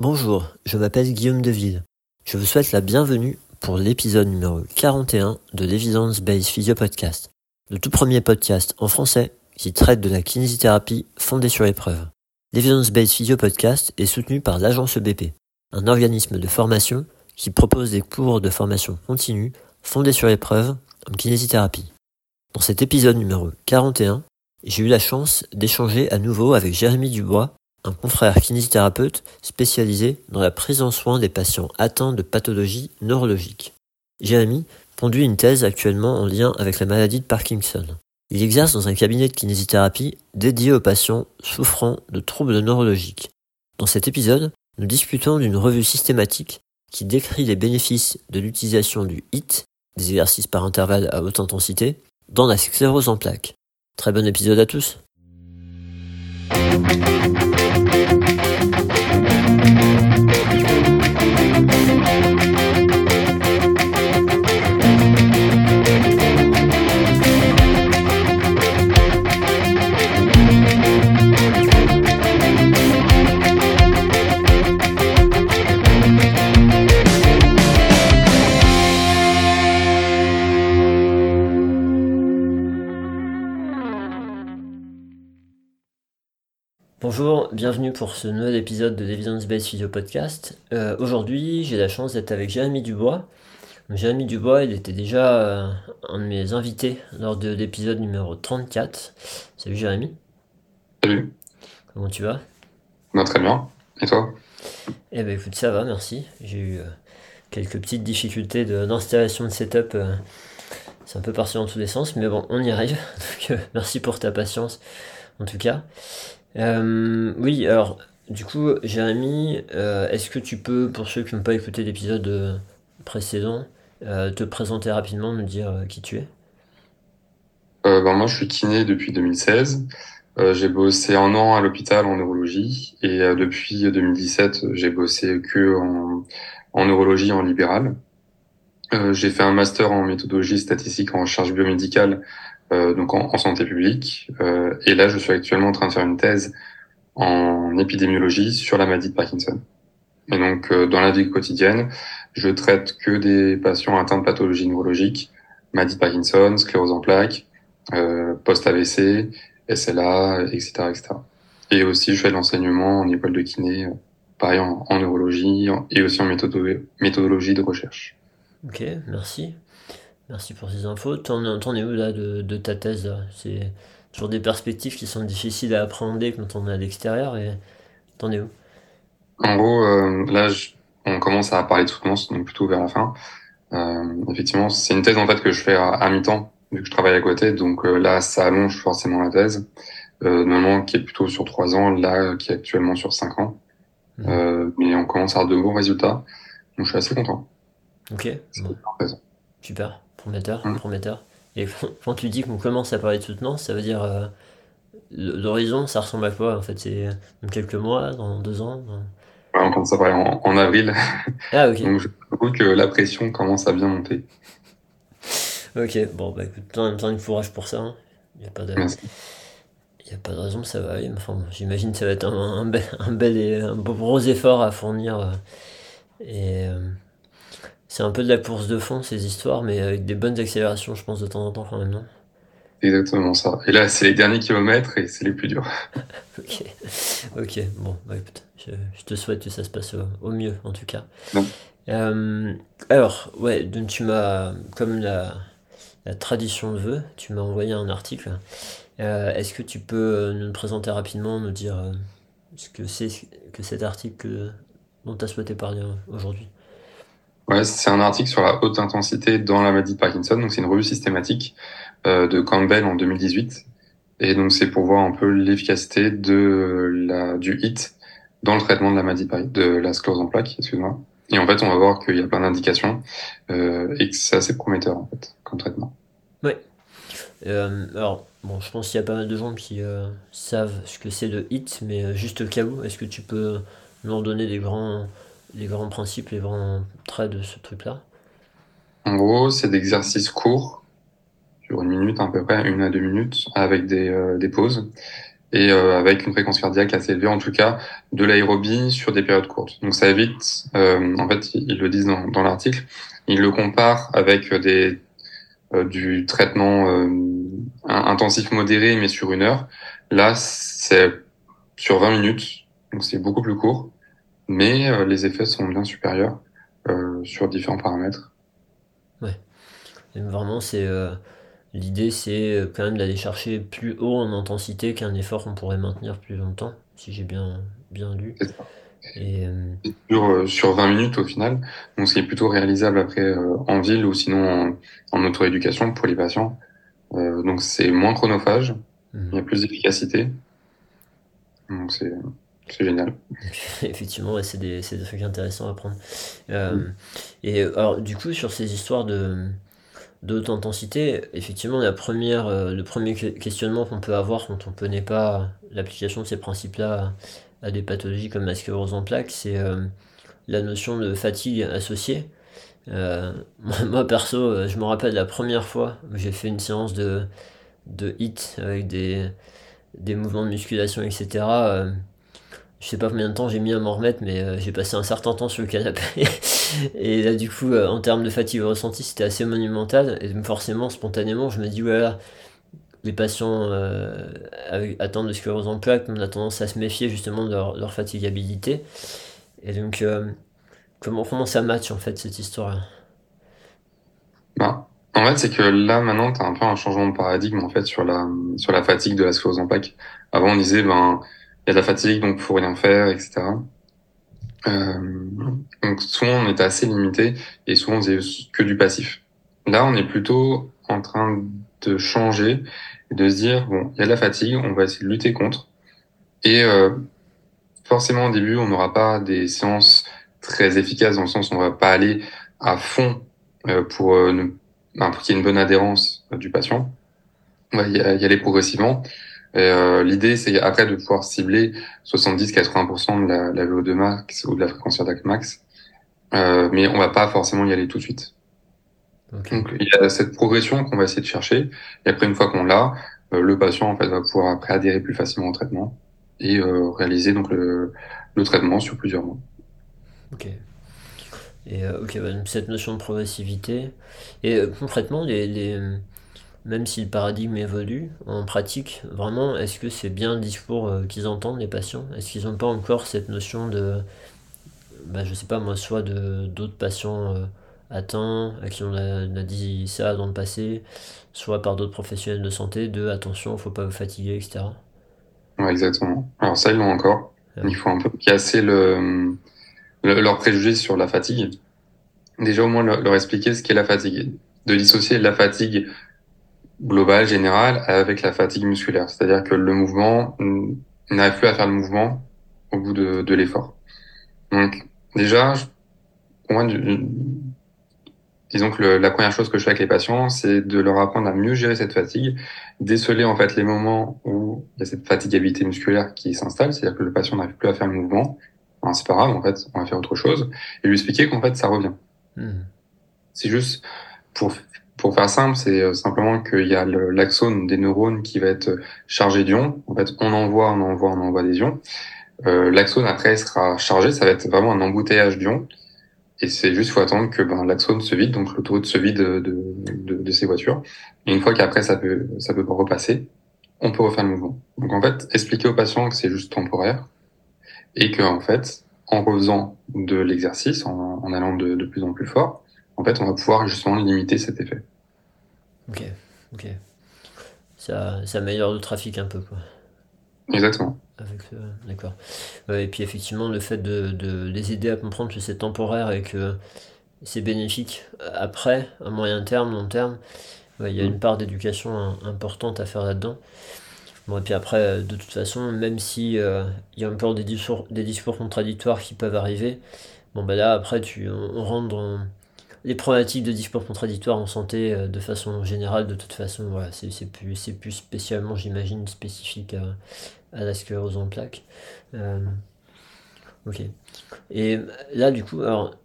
Bonjour, je m'appelle Guillaume Deville. Je vous souhaite la bienvenue pour l'épisode numéro 41 de l'Evidence Based Physio Podcast, le tout premier podcast en français qui traite de la kinésithérapie fondée sur l'épreuve. L'Evidence Based Physio Podcast est soutenu par l'agence EBP, un organisme de formation qui propose des cours de formation continue fondés sur l'épreuve en kinésithérapie. Dans cet épisode numéro 41, j'ai eu la chance d'échanger à nouveau avec Jérémy Dubois, un confrère kinésithérapeute spécialisé dans la prise en soin des patients atteints de pathologies neurologiques. Jérémy conduit une thèse actuellement en lien avec la maladie de Parkinson. Il exerce dans un cabinet de kinésithérapie dédié aux patients souffrant de troubles neurologiques. Dans cet épisode, nous discutons d'une revue systématique qui décrit les bénéfices de l'utilisation du HIT, des exercices par intervalle à haute intensité, dans la sclérose en plaques. Très bon épisode à tous. Bonjour, bienvenue pour ce nouvel épisode de l'Evidence Based Physio Podcast. Euh, aujourd'hui, j'ai la chance d'être avec Jérémy Dubois. Jérémy Dubois, il était déjà euh, un de mes invités lors de l'épisode numéro 34. Salut Jérémy. Salut. Comment tu vas? Très bien. Et toi? Eh ben écoute, ça va, merci. J'ai eu euh, quelques petites difficultés d'installation de, setup. c'est un peu parti dans tous les sens, mais bon, on y arrive. Donc, merci pour ta patience, en tout cas. Euh, oui, alors, du coup, Jérémy, euh, est-ce que tu peux, pour ceux qui n'ont pas écouté l'épisode euh, précédent, te présenter rapidement, nous dire qui tu es? Ben, Moi, je suis kiné depuis 2016. j'ai bossé un an à l'hôpital en neurologie et depuis 2017, j'ai bossé que en, neurologie en libéral. j'ai fait un master en méthodologie statistique en recherche biomédicale donc en, santé publique. Euh, et là, je suis actuellement en train de faire une thèse en épidémiologie sur la maladie de Parkinson. Et donc, euh, dans la vie quotidienne, je traite que des patients atteints de pathologies neurologiques, maladie de Parkinson, sclérose en plaques, euh, post-AVC, SLA, etc., etc. Et aussi, je fais de l'enseignement en école de kiné, pareil en, en neurologie et aussi en méthodologie de recherche. Ok, merci. Merci pour ces infos. T'en, es où là de, ta thèse C'est toujours des perspectives qui sont difficiles à appréhender quand on est à l'extérieur et t'en es où? En gros, euh, là, on commence à parler de soutenance, donc plutôt vers la fin. Euh, effectivement, c'est une thèse en fait que je fais à, mi-temps vu que je travaille à côté, donc euh, là, ça allonge forcément la thèse. normalement, qui est plutôt sur trois ans, là, qui est actuellement sur cinq ans. Mmh. mais on commence à avoir de bons résultats, donc je suis assez content. Ok. Super prometteur, mmh. prometteur. Et quand tu dis qu'on commence à parler de soutenance, ça veut dire euh, l'horizon, ça ressemble à quoi en fait? C'est dans quelques mois, dans deux ans On commence à parler en, avril. Ah ok. Donc je trouve que la pression commence à bien monter. Ok, bon bah écoute, en même temps, il courage pour ça. Hein. Il n'y a pas de. Il n'y a pas de raison, ça va aller. Enfin, j'imagine que ça va être un, bel, un bel et un gros effort à fournir. Euh, et euh, c'est un peu de la course de fond, ces histoires, mais avec des bonnes accélérations, je pense, de temps en temps quand même, non? Exactement ça. Et là, c'est les derniers kilomètres et c'est les plus durs. ok, ok, bon, bah, écoute, je, te souhaite que ça se passe au, mieux, en tout cas. Euh, alors, ouais, donc tu m'as, comme la, tradition le veut, tu m'as envoyé un article. Euh, est-ce que tu peux nous le présenter rapidement, nous dire euh, ce que c'est que cet article dont tu as souhaité parler aujourd'hui? Ouais, c'est un article sur la haute intensité dans la maladie de Parkinson. Donc, c'est une revue systématique euh, de Campbell en 2018. Et donc, c'est pour voir un peu l'efficacité de la, du HIT dans le traitement de la maladie de, la sclérose en plaques, excuse-moi. Et en fait, on va voir qu'il y a plein d'indications euh, et que c'est assez prometteur, en fait, comme traitement. Oui. Euh, alors, bon, je pense qu'il y a pas mal de gens qui euh, savent ce que c'est le HIT, mais euh, juste au cas où, est-ce que tu peux nous en donner des grands les grands principes, les grands traits de ce truc-là En gros, c'est d'exercices courts, sur une minute à peu près, une à deux minutes, avec des, euh, des pauses. et avec une fréquence cardiaque assez élevée, en tout cas de l'aérobie sur des périodes courtes. Donc ça évite, en fait, ils le disent dans, dans l'article, ils le comparent avec des du traitement intensif modéré mais sur une heure. Là, c'est sur 20 minutes, donc c'est beaucoup plus court, mais les effets sont bien supérieurs sur différents paramètres. Ouais. vraiment, c'est L'idée, c'est euh, quand même d'aller chercher plus haut en intensité qu'un effort qu'on pourrait maintenir plus longtemps, si j'ai bien, bien lu. Et, euh, sur, euh, sur 20 minutes au final, donc ce qui est plutôt réalisable après en ville ou sinon en, en auto-éducation pour les patients. donc c'est moins chronophage, mhm. il y a plus d'efficacité. Donc c'est c'est génial. Effectivement, c'est des, des, trucs intéressants à prendre. Mm. Et alors, du coup, sur ces histoires de, intensité, effectivement, la première, euh, le premier questionnement qu'on peut avoir quand on ne connaît pas l'application de ces principes-là à, des pathologies comme la sclérose en plaques, c'est euh, la notion de fatigue associée. Euh, moi, perso, je me rappelle la première fois où j'ai fait une séance de, de HIT avec des, des mouvements de musculation, etc je sais pas combien de temps j'ai mis à m'en remettre, mais euh, j'ai passé un certain temps sur le canapé. et là, du coup, euh, en termes de fatigue ressentie, c'était assez monumental. Et forcément, spontanément, je me dis, voilà, les patients euh, attendent de sclérose en plaques, on a tendance à se méfier justement de leur, fatigabilité. Et donc, comment, comment ça match en fait cette histoire-là? Bah, En fait, c'est que là, maintenant, tu as un peu un changement de paradigme en fait sur la, sur la fatigue de la sclérose en plaques. Avant, on disait, ben, y a de la fatigue, donc faut rien faire, etc. Euh, donc souvent on est assez limité et souvent on faisait que du passif. Là on est plutôt en train de changer et de se dire bon il y a de la fatigue, on va essayer de lutter contre. Et euh, forcément au début on n'aura pas des séances très efficaces dans le sens où on va pas aller à fond euh, pour, euh, pour qu'il y ait une bonne adhérence du patient. On va y aller progressivement. Euh, L'idée, c'est après de pouvoir cibler 70-80% de la, la, VO2 max ou de la fréquence cardiaque max, euh, mais on va pas forcément y aller tout de suite. Donc il y a cette progression qu'on va essayer de chercher, et après une fois qu'on l'a, euh, le patient en fait va pouvoir après adhérer plus facilement au traitement et euh, réaliser donc le, le, traitement sur plusieurs mois. Ok. Et euh, ok, bah, cette notion de progressivité. Et concrètement, les, les même si le paradigme évolue, en pratique, vraiment, est-ce que c'est bien le discours euh, qu'ils entendent, les patients? Est-ce qu'ils n'ont pas encore cette notion de, bah, je sais pas moi, soit de d'autres patients euh, atteints, à qui on a, dit ça dans le passé, soit par d'autres professionnels de santé, de attention, faut pas vous fatiguer, etc. Ouais, exactement. Alors ça, ils l'ont encore. Il faut un peu casser le, leur préjugé sur la fatigue. Déjà, au moins, leur, leur expliquer ce qu'est la fatigue. De dissocier la fatigue global général avec la fatigue musculaire. C'est-à-dire que le mouvement n'arrive plus à faire le mouvement au bout de, de l'effort. Donc, déjà, pour moi, disons que la première chose que je fais avec les patients, c'est de leur apprendre à mieux gérer cette fatigue, déceler en fait les moments où il y a cette fatigabilité musculaire qui s'installe, c'est-à-dire que le patient n'arrive plus à faire le mouvement. c'est pas grave, en fait, on va faire autre chose, et lui expliquer qu'en fait, ça revient. Hmm. C'est juste pour pour faire simple, c'est euh, simplement qu'il y a l'axone des neurones qui va être chargé d'ions. En fait, on envoie, on envoie, on envoie des ions. Euh, l'axone après sera chargé, ça va être vraiment un embouteillage d'ions. Et c'est juste, faut attendre que ben, l'axone se vide, donc l'autoroute se vide de, de, de, ces voitures. Et une fois qu'après ça peut, ça peut repasser, on peut refaire le mouvement. Donc en fait, expliquer au patient que c'est juste temporaire et que en fait, en refaisant de l'exercice, en, en allant de, de plus en plus fort, en fait, on va pouvoir justement limiter cet effet. Ok, ok. Ça, ça améliore le trafic un peu, quoi. Exactement. Avec, d'accord. et puis effectivement, le fait de, de, les aider à comprendre que c'est temporaire et que c'est bénéfique après, à moyen terme, long terme, il y a une part d'éducation importante à faire là-dedans. Bon, et puis après, de toute façon, même si euh, il y a encore des discours, des discours contradictoires qui peuvent arriver, bon, bah là, après, tu, on, rentre dans les problématiques de discours contradictoires en santé euh, de façon générale, de toute façon, voilà, c'est plus, plus spécialement, j'imagine, spécifique à, la sclérose en plaques. Euh, ok. Et là, du coup, alors,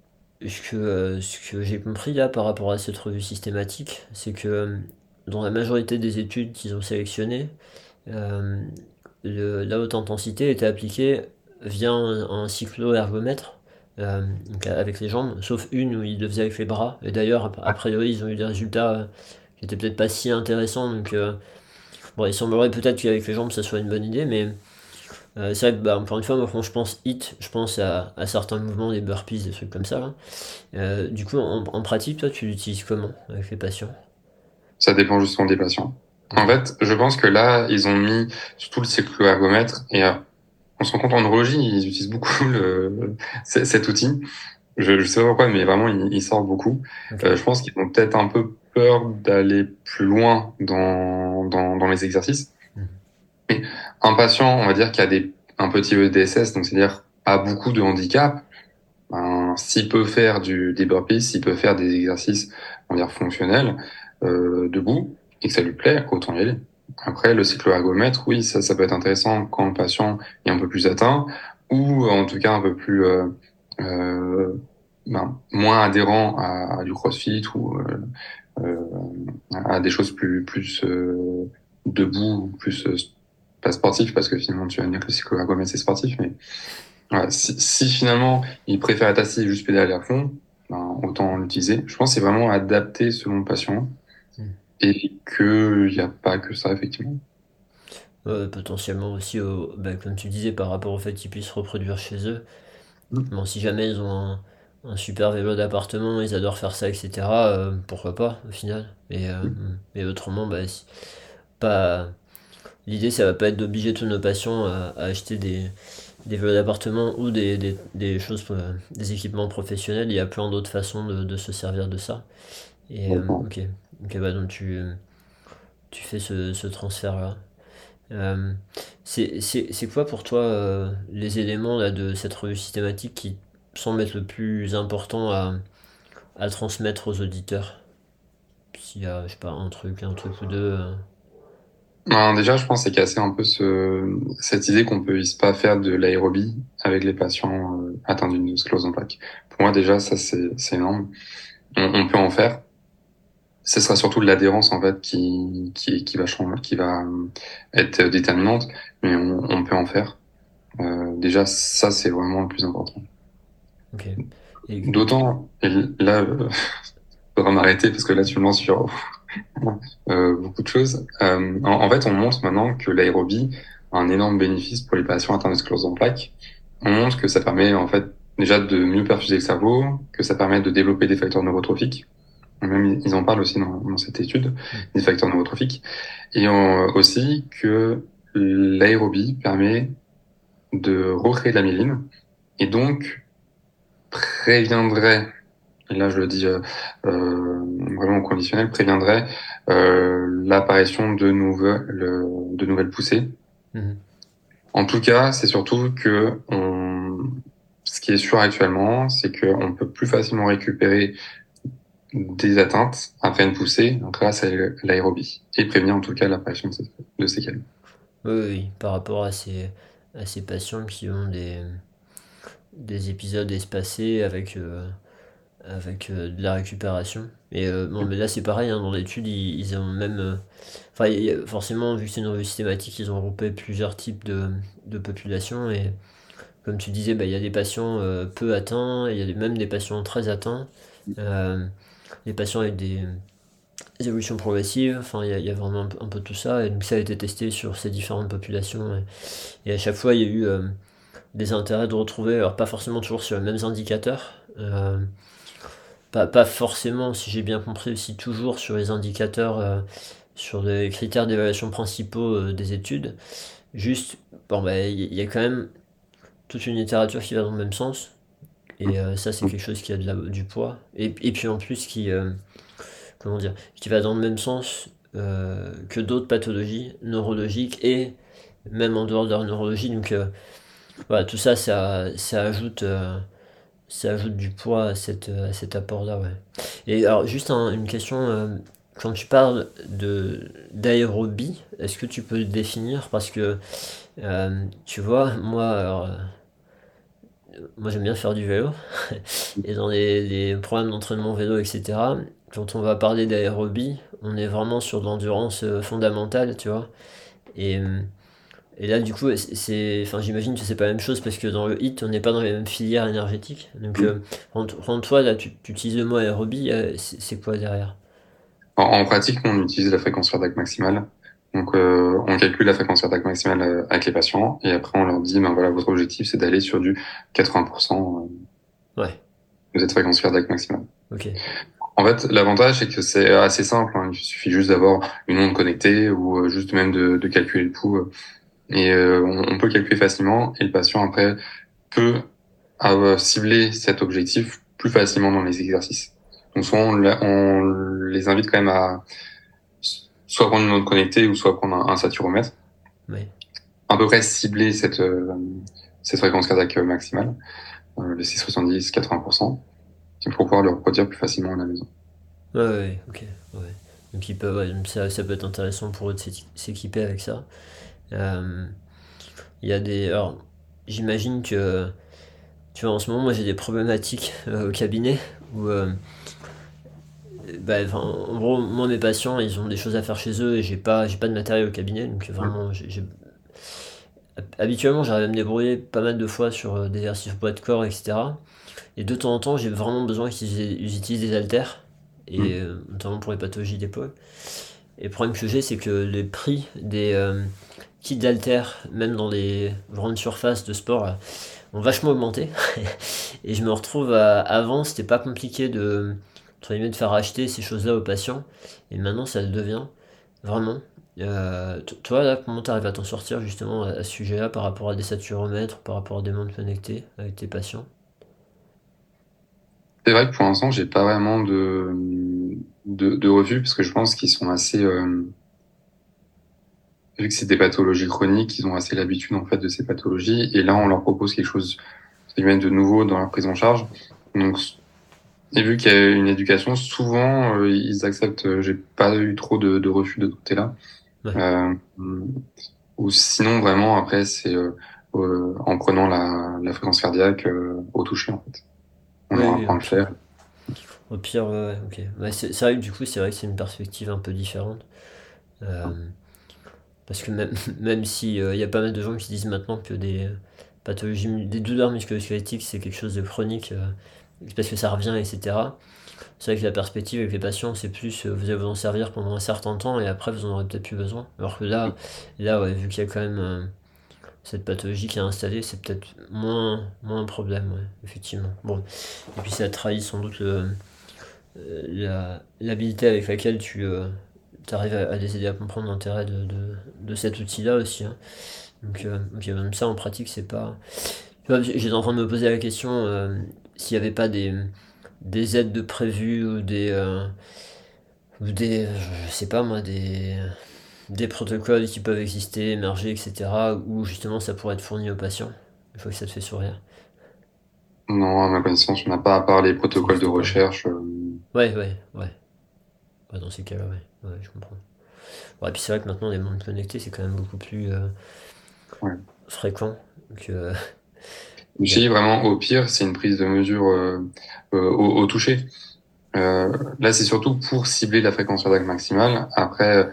ce que, euh, ce que j'ai compris là par rapport à cette revue systématique, c'est que dans la majorité des études qu'ils ont sélectionnées, la haute intensité était appliquée via un, cyclo-ergomètre avec les jambes, sauf une où ils le faisaient avec les bras. Et d'ailleurs, a priori, ils ont eu des résultats qui étaient peut-être pas si intéressants. Donc, bon, il semblerait peut-être qu'avec les jambes, ça soit une bonne idée, mais euh, c'est vrai que, bah, encore une fois, moi, quand je pense hit, je pense à, certains mouvements, des burpees, des trucs comme ça. Euh, du coup, en, pratique, toi, tu l'utilises comment avec les patients? Ça dépend justement des patients. En fait, je pense que là, ils ont mis surtout le cyclo-ergomètre et euh, on se rend compte en neurologie, ils utilisent beaucoup le, cet outil. Je ne sais pas pourquoi, mais vraiment, ils, sortent beaucoup. je pense qu'ils ont peut-être un peu peur d'aller plus loin dans, dans, dans les exercices. Mais un patient, on va dire, qui a des, un petit EDSS, donc c'est-à-dire a beaucoup de handicap, ben, s'il peut faire du, des burpees, s'il peut faire des exercices, on va dire, fonctionnels, euh, debout, et que ça lui plaît, autant y aller. Après, le cyclo-ergomètre, oui, ça, ça peut être intéressant quand le patient est un peu plus atteint, ou en tout cas un peu plus euh, euh, ben, moins adhérent à, du crossfit ou euh, euh, à des choses plus plus euh, debout, plus pas sportif parce que finalement tu vas dire que le cyclo-ergomètre c'est sportif, mais voilà, si, si, finalement il préfère être assis et juste pédaler à fond, ben, autant l'utiliser. Je pense que c'est vraiment adapté selon le patient. Et qu'il n'y a pas que ça effectivement. potentiellement aussi, bah, comme tu disais, par rapport au fait qu'ils puissent reproduire chez eux. Bon, si jamais ils ont un, super vélo d'appartement, ils adorent faire ça, etc., euh, pourquoi pas au final. Et, euh, hmm. autrement, bah, pas L'idée, ça va pas être d'obliger tous nos patients à, acheter des, des vélos d'appartement ou des, choses, euh, des équipements professionnels. Il y a plein d'autres façons de, se servir de ça. Et euh, ok, bah, donc tu, tu fais ce, transfert-là. Euh, c'est quoi pour toi les éléments de cette revue systématique qui semblent être le plus important à, à transmettre aux auditeurs? S'il y a, je sais pas, un truc, un truc ou deux. Ben, déjà, je pense c'est casser un peu ce, cette idée qu'on peut pas faire de l'aérobie avec les patients euh, atteints d'une sclose en plaque. Pour moi, déjà, ça, c'est énorme. On, peut en faire. Ce sera surtout l'adhérence, en fait, qui, qui, qui va changer, qui va euh, être déterminante, mais on, on peut en faire. Euh, déjà, ça, c'est vraiment le plus important. Okay. D'autant, là, euh, faudra m'arrêter parce que là, tu me lances sur euh, beaucoup de choses. Euh, en, fait, on montre maintenant que l'aérobie a un énorme bénéfice pour les patients atteints de sclérose en plaques. On montre que ça permet en fait déjà de mieux perfuser le cerveau, que ça permet de développer des facteurs neurotrophiques. Même ils en parlent aussi dans, dans cette étude, des facteurs neurotrophiques, et aussi que l'aérobie permet de recréer de la myéline et donc préviendrait et là je le dis euh, euh, vraiment au conditionnel, préviendrait euh, l'apparition de nouvelles, de nouvelles poussées. Mhm. En tout cas, c'est surtout que on, ce qui est sûr actuellement, c'est qu'on peut plus facilement récupérer des atteintes après une poussée grâce à l'aérobie et prévenir en tout cas l'apparition de séquelles. Oui, oui, par rapport à ces, à ces patients qui ont des, des épisodes espacés avec avec euh, de la récupération. Et euh, mais là c'est pareil, hein, dans l'étude, ils, ont même. Euh, enfin, forcément, vu que c'est une revue systématique, ils ont regroupé plusieurs types de, de populations. Et comme tu disais, bah, il y a des patients peu atteints, il y a même des patients très atteints, des patients avec des, évolutions progressives, enfin, il y, a vraiment un, peu tout ça. Et donc, ça a été testé sur ces différentes populations. Et, à chaque fois, il y a eu des intérêts de retrouver, alors pas forcément toujours sur les mêmes indicateurs pas, forcément, si j'ai bien compris, aussi toujours sur les indicateurs, euh, sur les critères d'évaluation principaux euh, des études. Juste, bon, bah, il y, a quand même toute une littérature qui va dans le même sens. Et euh, ça, c'est quelque chose qui a du poids. Et, et puis en plus, qui, comment dire, qui va dans le même sens que d'autres pathologies neurologiques et même en dehors de la neurologie. Donc, voilà, tout ça, ça, ça ajoute ça ajoute du poids à, cette, à cet apport-là, ouais. Et alors, juste une question, euh, quand tu parles d'aérobie, est-ce que tu peux le définir? Parce que, euh, tu vois, moi, euh, moi j'aime bien faire du vélo, et dans les, les programmes d'entraînement vélo, etc., quand on va parler d'aérobie, on est vraiment sur de l'endurance fondamentale, tu vois. Et Et là, du coup, c'est, enfin, j'imagine que c'est pas la même chose parce que dans le HIT, on n'est pas dans les mêmes filières énergétiques. Donc, euh, toi, là, tu, utilises le mot aérobie, euh, c'est quoi derrière? En, pratique, on utilise la fréquence cardiaque maximale. Donc, euh, on calcule la fréquence cardiaque maximale euh, avec les patients et après, on leur dit, ben voilà, votre objectif, c'est d'aller sur du 80% ouais. de cette fréquence cardiaque maximale. Ok. En fait, l'avantage, c'est que c'est assez simple. Hein. Il suffit juste d'avoir une onde connectée ou juste même de, de calculer le pouls et euh, on, peut calculer facilement et le patient après peut cibler cet objectif plus facilement dans les exercices. Donc soit on, les invite quand même à soit prendre une onde connectée ou soit prendre un, saturomètre. Oui. À peu près cibler cette, euh, cette fréquence cardiaque maximale, euh, les 670-80%, pour pouvoir le reproduire plus facilement à la maison. Ouais, ouais ok. Ouais. Donc ils peuvent, ça, ça peut être intéressant pour eux de s'équiper avec ça. Euh, il y a des. Alors, j'imagine que. Tu vois, en ce moment, moi j'ai des problématiques euh, au cabinet où. Euh, bah, en gros, moi, mes patients, ils ont des choses à faire chez eux et j'ai pas, j'ai pas de matériel au cabinet, donc vraiment, j'ai, habituellement, j'arrive à me débrouiller pas mal de fois sur des exercices poids de corps, etc. Et de temps en temps, j'ai vraiment besoin qu'ils utilisent des haltères, et notamment pour les pathologies d'épaule. Et le problème que j'ai, c'est que les prix des, kits d'alter, même dans les grandes surfaces de sport, ont vachement augmenté. et je me retrouve à, avant, c'était pas compliqué de, de faire acheter ces choses-là aux patients. Et maintenant, ça le devient. Vraiment. Euh, toi, là, comment tu arrives à t'en sortir justement à, ce sujet-là par rapport à des saturomètres, par rapport à des montres connectées avec tes patients? C'est vrai que pour l'instant, j'ai pas vraiment de, de, de revues parce que je pense qu'ils sont assez. Euh, vu que c'est des pathologies chroniques, ils ont assez l'habitude en fait de ces pathologies. Et là, on leur propose quelque chose de nouveau dans la prise en charge. Donc, et vu qu'il y a une éducation, souvent euh, ils acceptent. Euh, j'ai pas eu trop de, de refus de ce côté-là. Euh, ou sinon, vraiment, après, c'est euh, en prenant la, la fréquence cardiaque au toucher en fait. On ouais, apprend à le faire. Au pire, ouais, ok. c'est vrai que du coup, c'est vrai que c'est une perspective un peu différente. Parce que même, même s'il euh, il y a pas mal de gens qui disent maintenant que des pathologies, des douleurs musculo-squelettiques, c'est quelque chose de chronique, parce que ça revient, etc. C'est vrai que la perspective avec les patients, c'est plus euh, vous allez vous en servir pendant un certain temps et après vous en aurez peut-être plus besoin. Alors que là, là vu qu'il y a quand même cette pathologie qui est installée, c'est peut-être moins, moins un problème, effectivement. Bon. Et puis ça trahit sans doute l'habilité avec laquelle tu, arrives à, les aider à comprendre l'intérêt de, de, cet outil-là aussi. Hein. Donc, euh, même ça en pratique, c'est pas. J'étais en train de me poser la question euh, s'il n'y avait pas des, des aides de prévues ou des. Euh, ou des. Je sais pas moi, des. Des protocoles qui peuvent exister, émerger, etc. Où justement ça pourrait être fourni aux patients. Il faut que ça te fait sourire. Non, à ma connaissance, on n'a pas à part les protocoles de recherche. Ouais, ouais, ouais. dans ces cas-là, ouais. Ouais, je comprends. Ouais, puis c'est vrai que maintenant, les mondes connectés, c'est quand même beaucoup plus euh, fréquent que. Aussi, vraiment, au pire, c'est une prise de mesure euh, euh, au, toucher. là, c'est surtout pour cibler la fréquence cardiaque maximale. Après,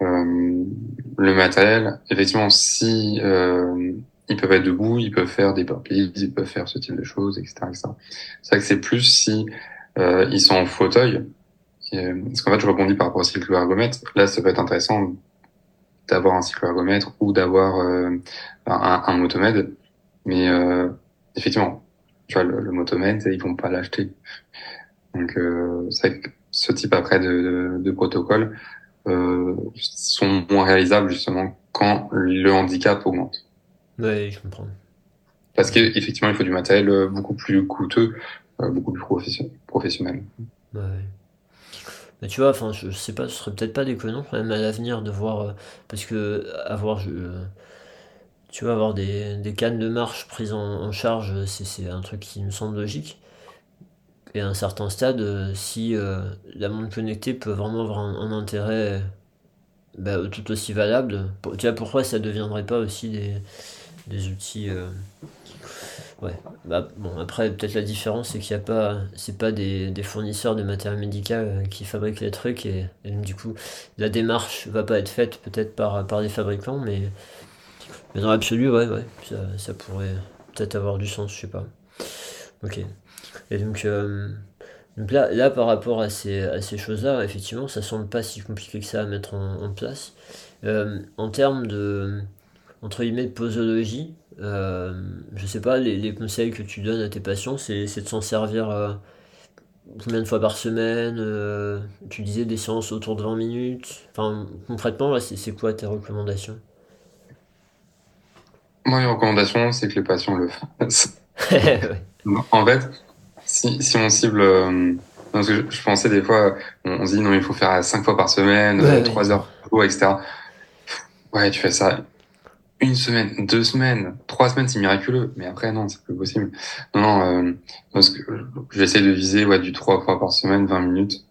le matériel, effectivement, si ils peuvent être debout, ils peuvent faire des burpees, ils peuvent faire ce type de choses, etc. C'est vrai que c'est plus si ils sont en fauteuil, euh, parce qu'en fait, je rebondis par rapport au cyclo-ergomètre. Là, ça peut être intéressant d'avoir un cyclo-ergomètre ou d'avoir euh, un, un motomède. Mais euh, effectivement, tu vois, le, le motomède, ils vont pas l'acheter. Donc, euh, c'est que ce type après de, de, de protocole euh, sont moins réalisables justement quand le handicap augmente. Oui, je comprends. Parce qu'effectivement, il faut du matériel beaucoup plus coûteux, beaucoup plus professionnel. Ouais. Mais tu vois, enfin, je, sais pas, ce serait peut-être pas déconnant quand même à l'avenir de voir. Euh, parce que avoir. Je, tu vois, avoir des, des cannes de marche prises en, charge, c'est un truc qui me semble logique. Et à un certain stade, euh, si euh, la montre connectée peut vraiment avoir un, intérêt bah, tout aussi valable, tu vois, pourquoi ça ne deviendrait pas aussi des, des outils Ouais. Bah, bon, après, peut-être la différence, c'est qu'il n'y a pas, c'est pas des, des, fournisseurs de matériel médical euh, qui fabriquent les trucs et, du coup, la démarche va pas être faite peut-être par, par des fabricants, mais Mais dans l'absolu, ouais, ouais, ça, pourrait peut-être avoir du sens, je sais pas. Ok. Et donc, euh, donc là, là, par rapport à ces, à ces choses-là, effectivement, ça semble pas si compliqué que ça à mettre en, place. Euh, en termes de, entre guillemets, posologie, euh, je sais pas, les, les, conseils que tu donnes à tes patients, c'est de s'en servir euh, combien de fois par semaine Tu disais des séances autour de 20 minutes. Enfin, concrètement, c'est quoi tes recommandations? Moi, mes recommandations, c'est que les patients le fassent. En fait, si, si on cible... Euh, parce que je, pensais des fois, on, on, se dit non, il faut faire 5 fois par semaine, ouais, 3 ouais. heures, etc. Ouais, tu fais ça une semaine, deux semaines, trois semaines, c'est miraculeux. Mais après, non, c'est plus possible. Non, non, euh, parce que j'essaie de viser ouais, du trois fois par semaine, 20 minutes.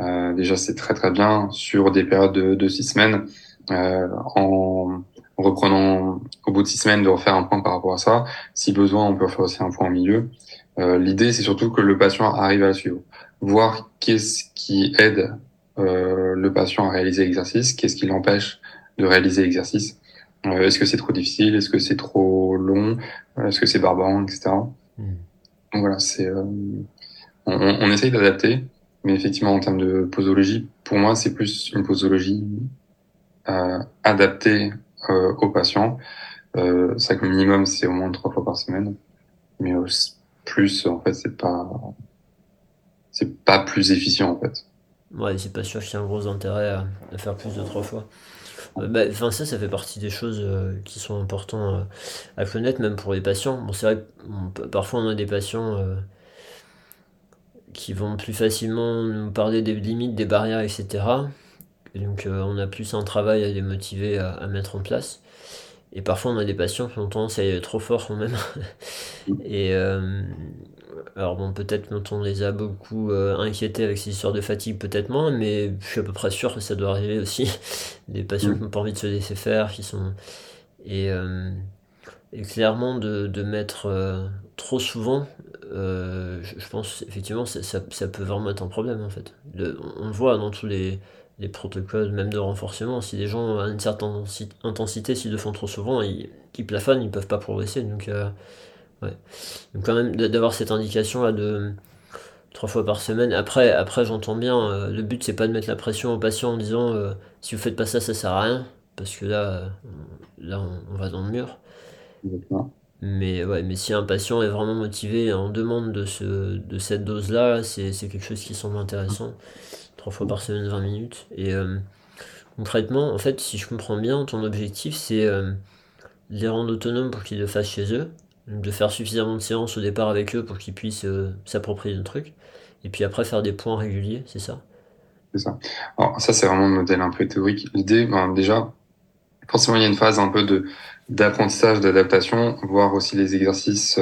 Euh, déjà, c'est très très bien sur des périodes de, de six semaines. Euh, en, en, reprenant au bout de six semaines de refaire un point par rapport à ça. Si besoin, on peut faire aussi un point au milieu. Euh, L'idée, c'est surtout que le patient arrive à le suivre. Voir qu'est-ce qui aide euh, le patient à réaliser l'exercice, qu'est-ce qui l'empêche de réaliser l'exercice euh, Est-ce que c'est trop difficile? Est-ce que c'est trop long? Est-ce que c'est barbant, etc. Mm. Donc voilà, c'est euh, on, on, essaye d'adapter, mais effectivement en termes de posologie, pour moi c'est plus une posologie euh, adaptée aux patients. Euh, c'est que le minimum c'est au moins trois fois par semaine, mais plus en fait c'est pas c'est pas plus efficient en fait. Ouais, c'est pas sûr qu'il y ait un gros intérêt à, faire plus de trois fois. Bah, enfin, ça, ça fait partie des choses euh, qui sont importantes euh, à connaître, même pour les patients. Bon, c'est vrai que parfois on a des patients euh, qui vont plus facilement nous parler des limites, des barrières, etc. Et donc, on a plus un travail à les motiver à, à, mettre en place. Et parfois, on a des patients qui ont tendance à y aller trop fort quand même. Et alors bon, peut-être quand on les a beaucoup euh, inquiétés avec ces histoires de fatigue, peut-être moins, mais je suis à peu près sûr que ça doit arriver aussi. Des patients mmh. qui n'ont pas envie de se laisser faire, qui sont... Et, euh, et clairement, de, de mettre euh, trop souvent, je, je, pense effectivement ça, ça, ça, peut vraiment être un problème en fait. On le voit dans tous les, les protocoles, même de renforcement, si des gens à une certaine intensité, s'ils le font trop souvent, ils, ils plafonnent, ils peuvent pas progresser. Donc Ouais. Donc quand même d'avoir cette indication là de trois fois par semaine. Après, après j'entends bien, euh, le but c'est pas de mettre la pression au patient en disant euh, si vous faites pas ça, ça sert à rien, parce que là, euh, là on, on, va dans le mur. Mais ouais, mais si un patient est vraiment motivé en demande de, ce, de cette dose-là, c'est quelque chose qui semble intéressant. Trois fois par semaine, 20 minutes. Et concrètement, en fait, si je comprends bien, ton objectif c'est les rendre autonomes pour qu'ils le fassent chez eux de faire suffisamment de séances au départ avec eux pour qu'ils puissent euh, s'approprier le truc, et puis après faire des points réguliers, c'est ça? C'est ça. Alors ça c'est vraiment un modèle un peu théorique. L'idée, ben, déjà, forcément il y a une phase un peu de d'apprentissage, d'adaptation, voir aussi les exercices,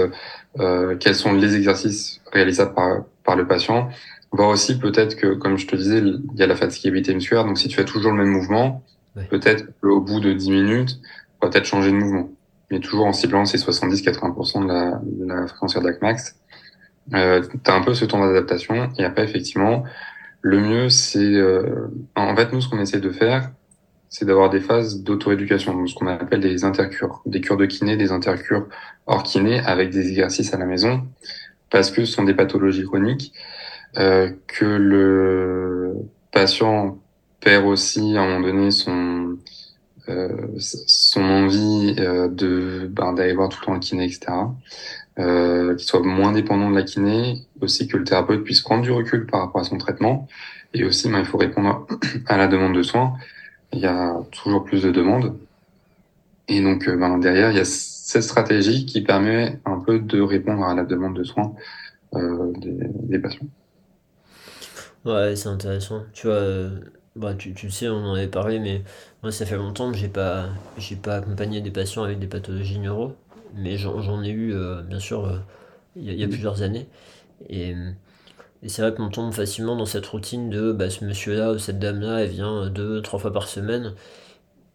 euh, quels sont les exercices réalisables par, par le patient, voir aussi peut-être que, comme je te disais, il y a la fatigabilité musculaire, donc si tu fais toujours le même mouvement, ouais. peut-être au bout de 10 minutes, peut-être changer de mouvement mais toujours en ciblant ces 70-80% de la, de la fréquence cardiaque max. Euh, tu as un peu ce temps d'adaptation et après effectivement le mieux c'est euh, en fait nous ce qu'on essaie de faire c'est d'avoir des phases d'autoéducation ce qu'on appelle des intercures des cures de kiné des intercures hors kiné avec des exercices à la maison parce que ce sont des pathologies chroniques que le patient perd aussi à un moment donné son euh, son envie euh, de ben, d'aller voir tout le temps le kiné, etc. Euh, qu'il soit moins dépendant de la kiné, aussi que le thérapeute puisse prendre du recul par rapport à son traitement, et aussi ben, il faut répondre à la demande de soins. Il y a toujours plus de demandes, et donc ben, derrière il y a cette stratégie qui permet un peu de répondre à la demande de soins euh, des, des patients. Ouais, c'est intéressant. Tu vois, bah, tu, tu le sais, on en avait parlé, mais moi, ça fait longtemps que j'ai pas, j'ai pas accompagné des patients avec des pathologies neuro, mais j'en ai eu, euh, bien sûr, euh, il y, y, a plusieurs années. Et, et c'est vrai qu'on tombe facilement dans cette routine de bah, ce monsieur-là ou cette dame-là, elle vient deux, trois fois par semaine,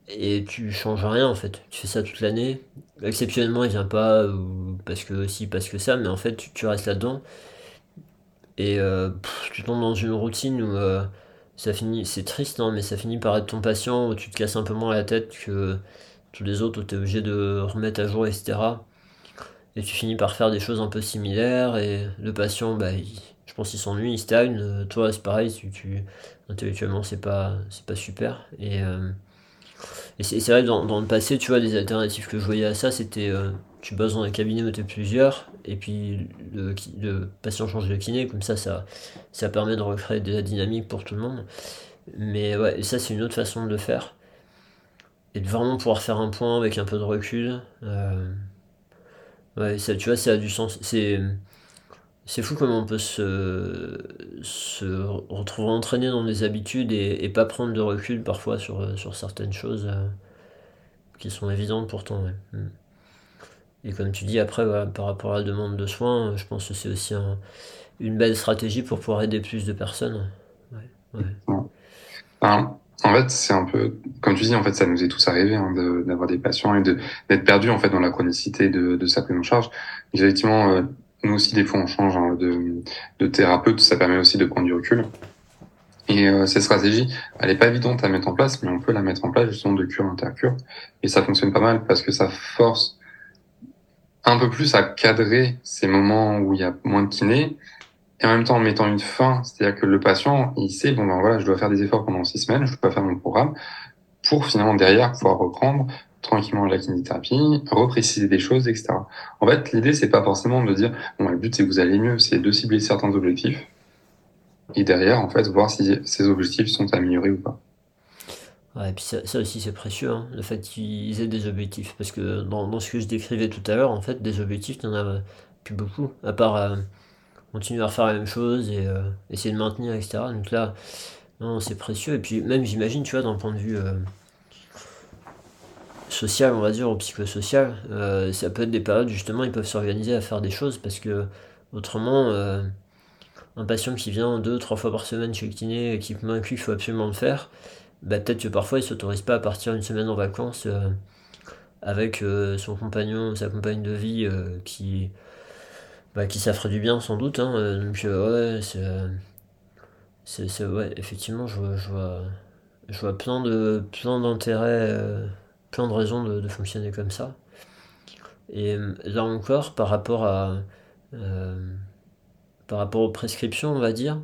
et tu changes rien en fait. Tu fais ça toute l'année. Exceptionnellement, il vient pas, ou parce que si, parce que ça, mais en fait, tu, tu restes là-dedans. Et euh, tu tombes dans une routine où euh, ça finit, c'est triste, hein, mais ça finit par être ton patient où tu te casses un peu moins la tête que tous les autres où tu es obligé de remettre à jour, etc. Et tu finis par faire des choses un peu similaires et le patient, bah, je pense qu'il s'ennuie, il stagne. Toi, c'est pareil, tu, intellectuellement, c'est pas, c'est pas super. Et, et c'est, vrai que dans, dans, le passé, tu vois, les alternatives que je voyais à ça, c'était tu bosses dans un cabinet où tu es plusieurs, et puis le, le, patient change de kiné, comme ça, ça, ça permet de recréer de la dynamique pour tout le monde. Mais ouais, ça, c'est une autre façon de le faire. Et de vraiment pouvoir faire un point avec un peu de recul. Euh, ouais, ça, tu vois, ça a du sens. C'est. C'est fou comment on peut se, se retrouver entraîné dans des habitudes et, et, pas prendre de recul parfois sur, sur certaines choses euh, qui sont évidentes pourtant. Ouais. Mm. Et comme tu dis, après, par rapport à la demande de soins, je pense que c'est aussi une belle stratégie pour pouvoir aider plus de personnes. en fait, c'est un peu, comme tu dis, en fait, ça nous est tous arrivé hein, d'avoir des patients et d'être perdus en fait dans la chronicité de, sa prise en charge. Effectivement, euh, nous aussi, des fois, on change hein, de, thérapeute, ça permet aussi de prendre du recul. Et euh, cette stratégie, elle est pas évidente à mettre en place, mais on peut la mettre en place justement de cure intercure. Et ça fonctionne pas mal parce que ça force un peu plus à cadrer ces moments où il y a moins de kiné et en même temps en mettant une fin, c'est-à-dire que le patient, il sait, bon ben voilà, je dois faire des efforts pendant six semaines, je dois faire mon programme pour finalement derrière pouvoir reprendre tranquillement la kinésithérapie, repréciser des choses, etc. En fait, l'idée, c'est pas forcément de dire, bon, le but, c'est que vous allez mieux, c'est de cibler certains objectifs et derrière, en fait, voir si ces objectifs sont améliorés ou pas. Ouais, et puis ça, aussi c'est précieux, hein, le fait qu'ils aient des objectifs. Parce que dans, ce que je décrivais tout à l'heure, en fait, des objectifs, il n'y en a plus beaucoup. À part euh, continuer à refaire la même chose et euh, essayer de maintenir, etc. Donc là, non, c'est précieux. Et puis même, j'imagine, tu vois, d'un point de vue euh, social, on va dire, ou psychosocial, ça peut être des périodes, justement, ils peuvent s'organiser à faire des choses parce que autrement, un patient qui vient deux, trois fois par semaine chez le kiné et qui convaincu qu'il faut absolument le faire, bah, peut-être que parfois il s'autorise pas à partir une semaine en vacances euh, avec euh, son compagnon, sa compagne de vie euh, qui, bah, qui ça du bien sans doute. Hein, donc ouais, effectivement, je vois, je vois, je vois plein de plein d'intérêts, plein de raisons de, de, fonctionner comme ça. Et là encore, par rapport à par rapport aux prescriptions, on va dire,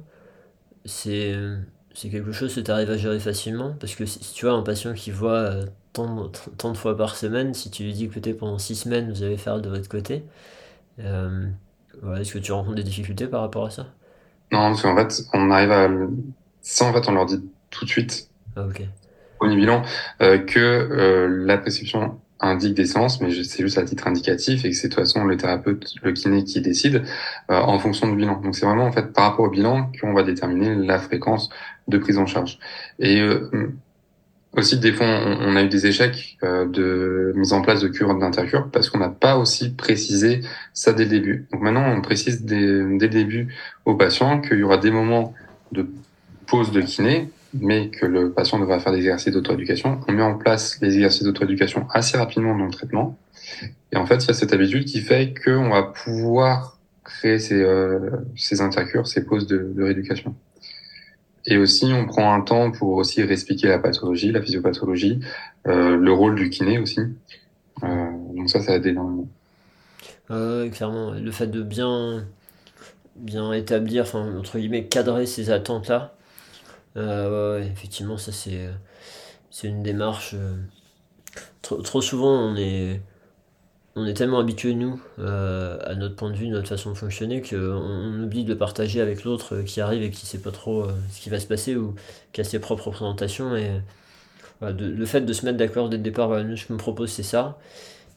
c'est c'est quelque chose que tu arrives à gérer facilement Parce que si tu vois un patient qui voit euh, tant, tant, de fois par semaine, si tu lui dis que peut-être pendant 6 semaines vous allez faire de votre côté, euh, est-ce que tu rencontres des difficultés par rapport à ça? Non, parce qu'en fait, on arrive à. Ça, en fait, on leur dit tout de suite, ah, ok au bilan, euh, que la prescription indique des séances, mais c'est juste à titre indicatif et que c'est de toute façon le thérapeute, le kiné qui décide euh, en fonction du bilan. Donc c'est vraiment en fait par rapport au bilan qu'on va déterminer la fréquence de prise en charge. Et euh, aussi des fois on, a eu des échecs euh, de mise en place de cure d'intercure parce qu'on n'a pas aussi précisé ça dès le début. Donc maintenant on précise dès, dès le début aux patients qu'il y aura des moments de pause de kiné mais que le patient devra faire des exercices d'autoéducation, on met en place les exercices d'autoéducation assez rapidement dans le traitement. Et en fait, il y a cette habitude qui fait qu'on va pouvoir créer ces, euh, ces intercures, ces pauses de, de, rééducation. Et aussi, on prend un temps pour aussi réexpliquer la pathologie, la physiopathologie, euh, le rôle du kiné aussi. Euh, donc ça, ça aide énormément. Euh, clairement, le fait de bien, bien établir, enfin, entre guillemets, cadrer ces attentes-là, euh, ouais, effectivement, ça c'est c'est une démarche. Euh, trop, trop, souvent, on est on est tellement habitué nous euh, à notre point de vue, notre façon de fonctionner, qu'on on oublie de partager avec l'autre qui arrive et qui sait pas trop ce qui va se passer ou qui a ses propres représentations. Et le fait de se mettre d'accord dès le départ, voilà, je me propose c'est ça.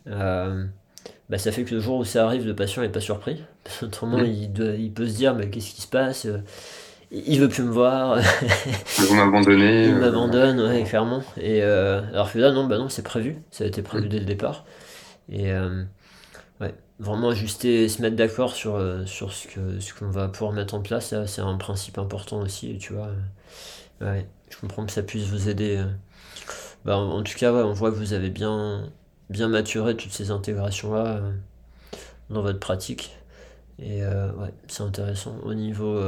bah, ça fait que le jour où ça arrive, le patient n'est pas surpris. Autrement, il, il peut se dire mais qu'est-ce qui se passe? Il veut plus me voir. Vous m'abandonnez. Il euh, m'abandonne, ouais, clairement. Et euh, alors que là, non, bah non, c'est prévu. Ça a été prévu mm. dès le départ. Et euh, ouais, vraiment ajuster, se mettre d'accord sur, sur ce que ce qu'on va pouvoir mettre en place, c'est un principe important aussi. tu vois, ouais, je comprends que ça puisse vous aider. Bah, en, tout cas, ouais, on voit que vous avez bien, bien maturé toutes ces intégrations-là dans votre pratique. Et ouais, c'est intéressant. Au niveau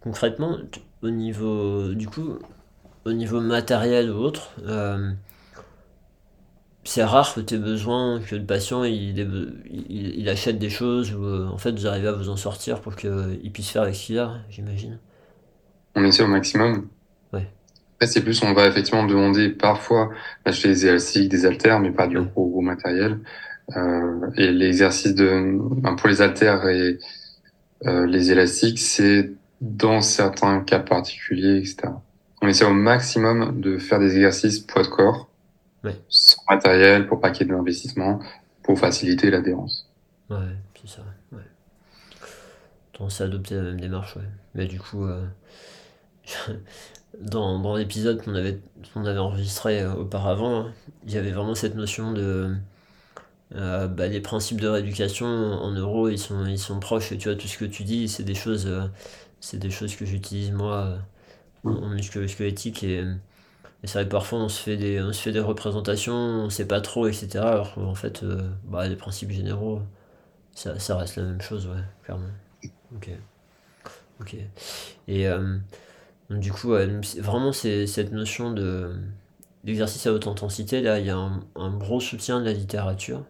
concrètement, au niveau, du coup, au niveau matériel ou autre, euh, c'est rare que tu aies besoin que le patient il, il, il achète des choses ou en fait vous arrivez à vous en sortir pour qu'il puisse faire avec ce qu'il a, j'imagine. On essaie au maximum. Ouais. Après, c'est plus, on va effectivement demander parfois d'acheter des élastiques, des haltères, mais pas du gros, gros matériel. Euh, et l'exercice de, ben, pour les haltères et euh, les élastiques, c'est dans certains cas particuliers, etc. On essaie au maximum de faire des exercices poids de corps, sans matériel, pour pas qu'il y ait de l'investissement, pour faciliter l'adhérence. Ouais, c'est ça. Ouais. On s'est adopté la même démarche, ouais. Mais du coup, euh, dans, dans l'épisode qu'on avait, qu'on avait enregistré euh, auparavant, il y avait vraiment cette notion de euh, bah, les principes de rééducation en euros ils sont, ils sont proches et tu vois tout ce que tu dis c'est des choses c'est des choses que j'utilise moi en muscu squelettique et, et c'est vrai que parfois on se fait des on se fait des représentations on sait pas trop etc alors qu'en fait bah, les principes généraux ça, ça reste la même chose ouais clairement ok ok et du coup, vraiment, c'est cette notion de d'exercice à haute intensité. Là, il y a un, gros soutien de la littérature.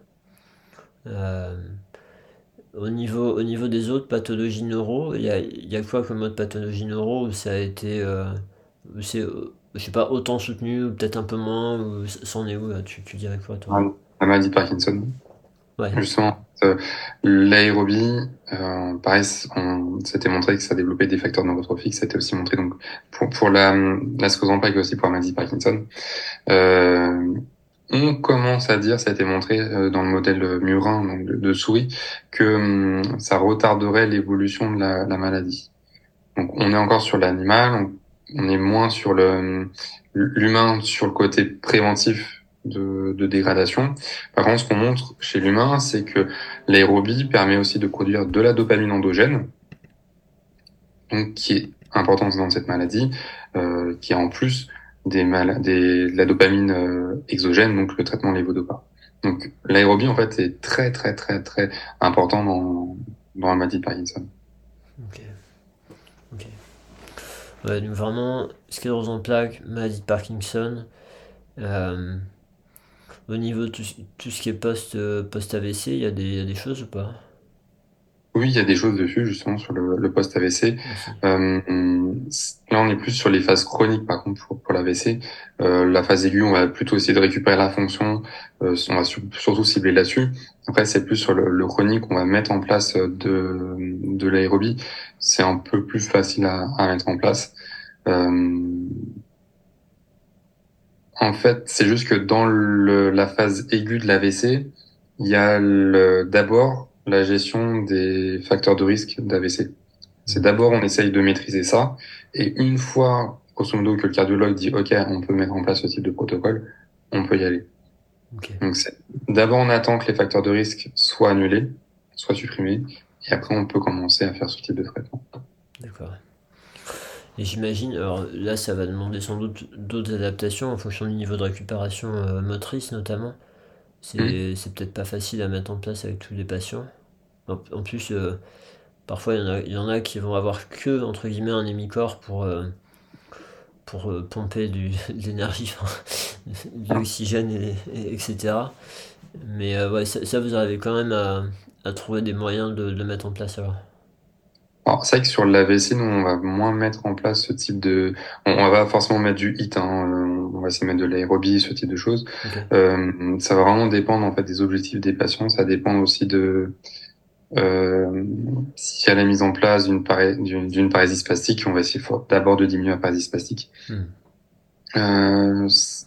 Euh, au, niveau, au niveau des autres pathologies neuro, il y a, y a quoi comme autre pathologie neuro où ça a été, euh, c'est, euh, je sais pas, autant soutenu, ou peut-être un peu moins, ou c'en est où tu, tu dirais quoi toi? La maladie Parkinson. Justement, euh, l'aérobie, euh, pareil, on s'était montré que ça développait des facteurs neurotrophiques, ça a été aussi montré donc pour, pour la, la scosant et aussi pour la maladie Parkinson. Euh, on commence à dire, ça a été montré euh, dans le modèle murin donc de, souris, que hum, ça retarderait l'évolution de la, la, maladie. Donc on est encore sur l'animal, on, on, est moins sur le hum, l'humain sur le côté préventif de, de, dégradation. Par contre, ce qu'on montre chez l'humain, c'est que l'aérobie permet aussi de produire de la dopamine endogène, donc qui est importante dans cette maladie, euh, qui a en plus des, mal de la dopamine euh, exogène, donc le traitement lévodopa. Donc l'aérobie en fait est très très très très important dans, dans la maladie de Parkinson. Ok. Ok. Ouais, donc vraiment, sclérose en plaques, maladie de Parkinson. Euh, au niveau de tout, ce qui est post, euh, il y, a des, des choses ou pas? Oui, il y a des choses dessus justement sur le, le post AVC. Euh, là, on est plus sur les phases chroniques par contre pour, pour l'AVC. Euh, la phase aiguë, on va plutôt essayer de récupérer la fonction. Euh, on va surtout cibler là-dessus. Après, c'est plus sur le, le, chronique, on va mettre en place de, de l'aérobie. C'est un peu plus facile à, à mettre en place. Euh, en fait, c'est juste que dans le, la phase aiguë de l'AVC, il y a d'abord la gestion des facteurs de risque d'AVC. C'est d'abord on essaye de maîtriser ça, et une fois, grosso modo, que le cardiologue dit OK, on peut mettre en place ce type de protocole, on peut y aller. Donc d'abord on attend que les facteurs de risque soient annulés, soient supprimés, et après on peut commencer à faire ce type de traitement. D'accord. Et j'imagine, alors là ça va demander sans doute d'autres adaptations en fonction du niveau de récupération euh, motrice notamment. C'est mmh. peut-être pas facile à mettre en place avec tous les patients. En, plus, euh, parfois il y, en a, il y, en a, qui vont avoir que entre guillemets un hémicorps pour, euh, pour pomper du, de l'énergie, de l'oxygène, et, etc. Mais ouais, ça, vous arrivez quand même à, à trouver des moyens de, de le mettre en place alors. Alors, c'est vrai que sur l'AVC, nous, on va moins mettre en place ce type de... On, on va forcément mettre du HIT, hein, euh, on va essayer de mettre de l'aérobie, ce type de choses. Euh, ça va vraiment dépendre en fait des objectifs des patients, ça dépend aussi de... Euh, s'il y a la mise en place d'une parésie spastique, on va essayer d'abord de diminuer la parésie spastique. Hmm. Euh, ce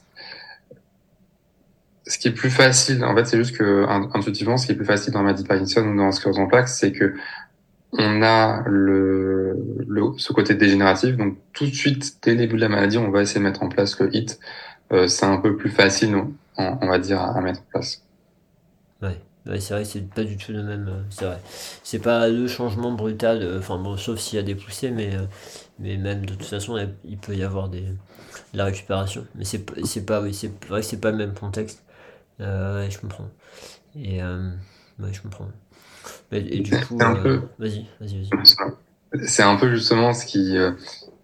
qui est plus facile, en fait, c'est juste que intuitivement, ce qui est plus facile dans la maladie de Parkinson ou dans la sclérose en plaques, c'est que on a le, le, ce côté dégénératif. Donc tout de suite, dès le début de la maladie, on va essayer de mettre en place le HIT. Euh, c'est un peu plus facile, on, on va dire, à, mettre en place. Ouais. Ouais, c'est vrai, c'est pas du tout le même. Euh, c'est vrai. C'est pas le changement brutal, euh, enfin bon, sauf s'il y a des poussées, mais, mais même de toute façon, il peut y avoir des, de la récupération. Mais c'est, pas, oui, c'est vrai que c'est pas le même contexte. ouais, je comprends. Et ouais, je comprends. Et, du coup, euh, vas-y, vas-y, vas-y. C'est un peu justement ce qui, euh,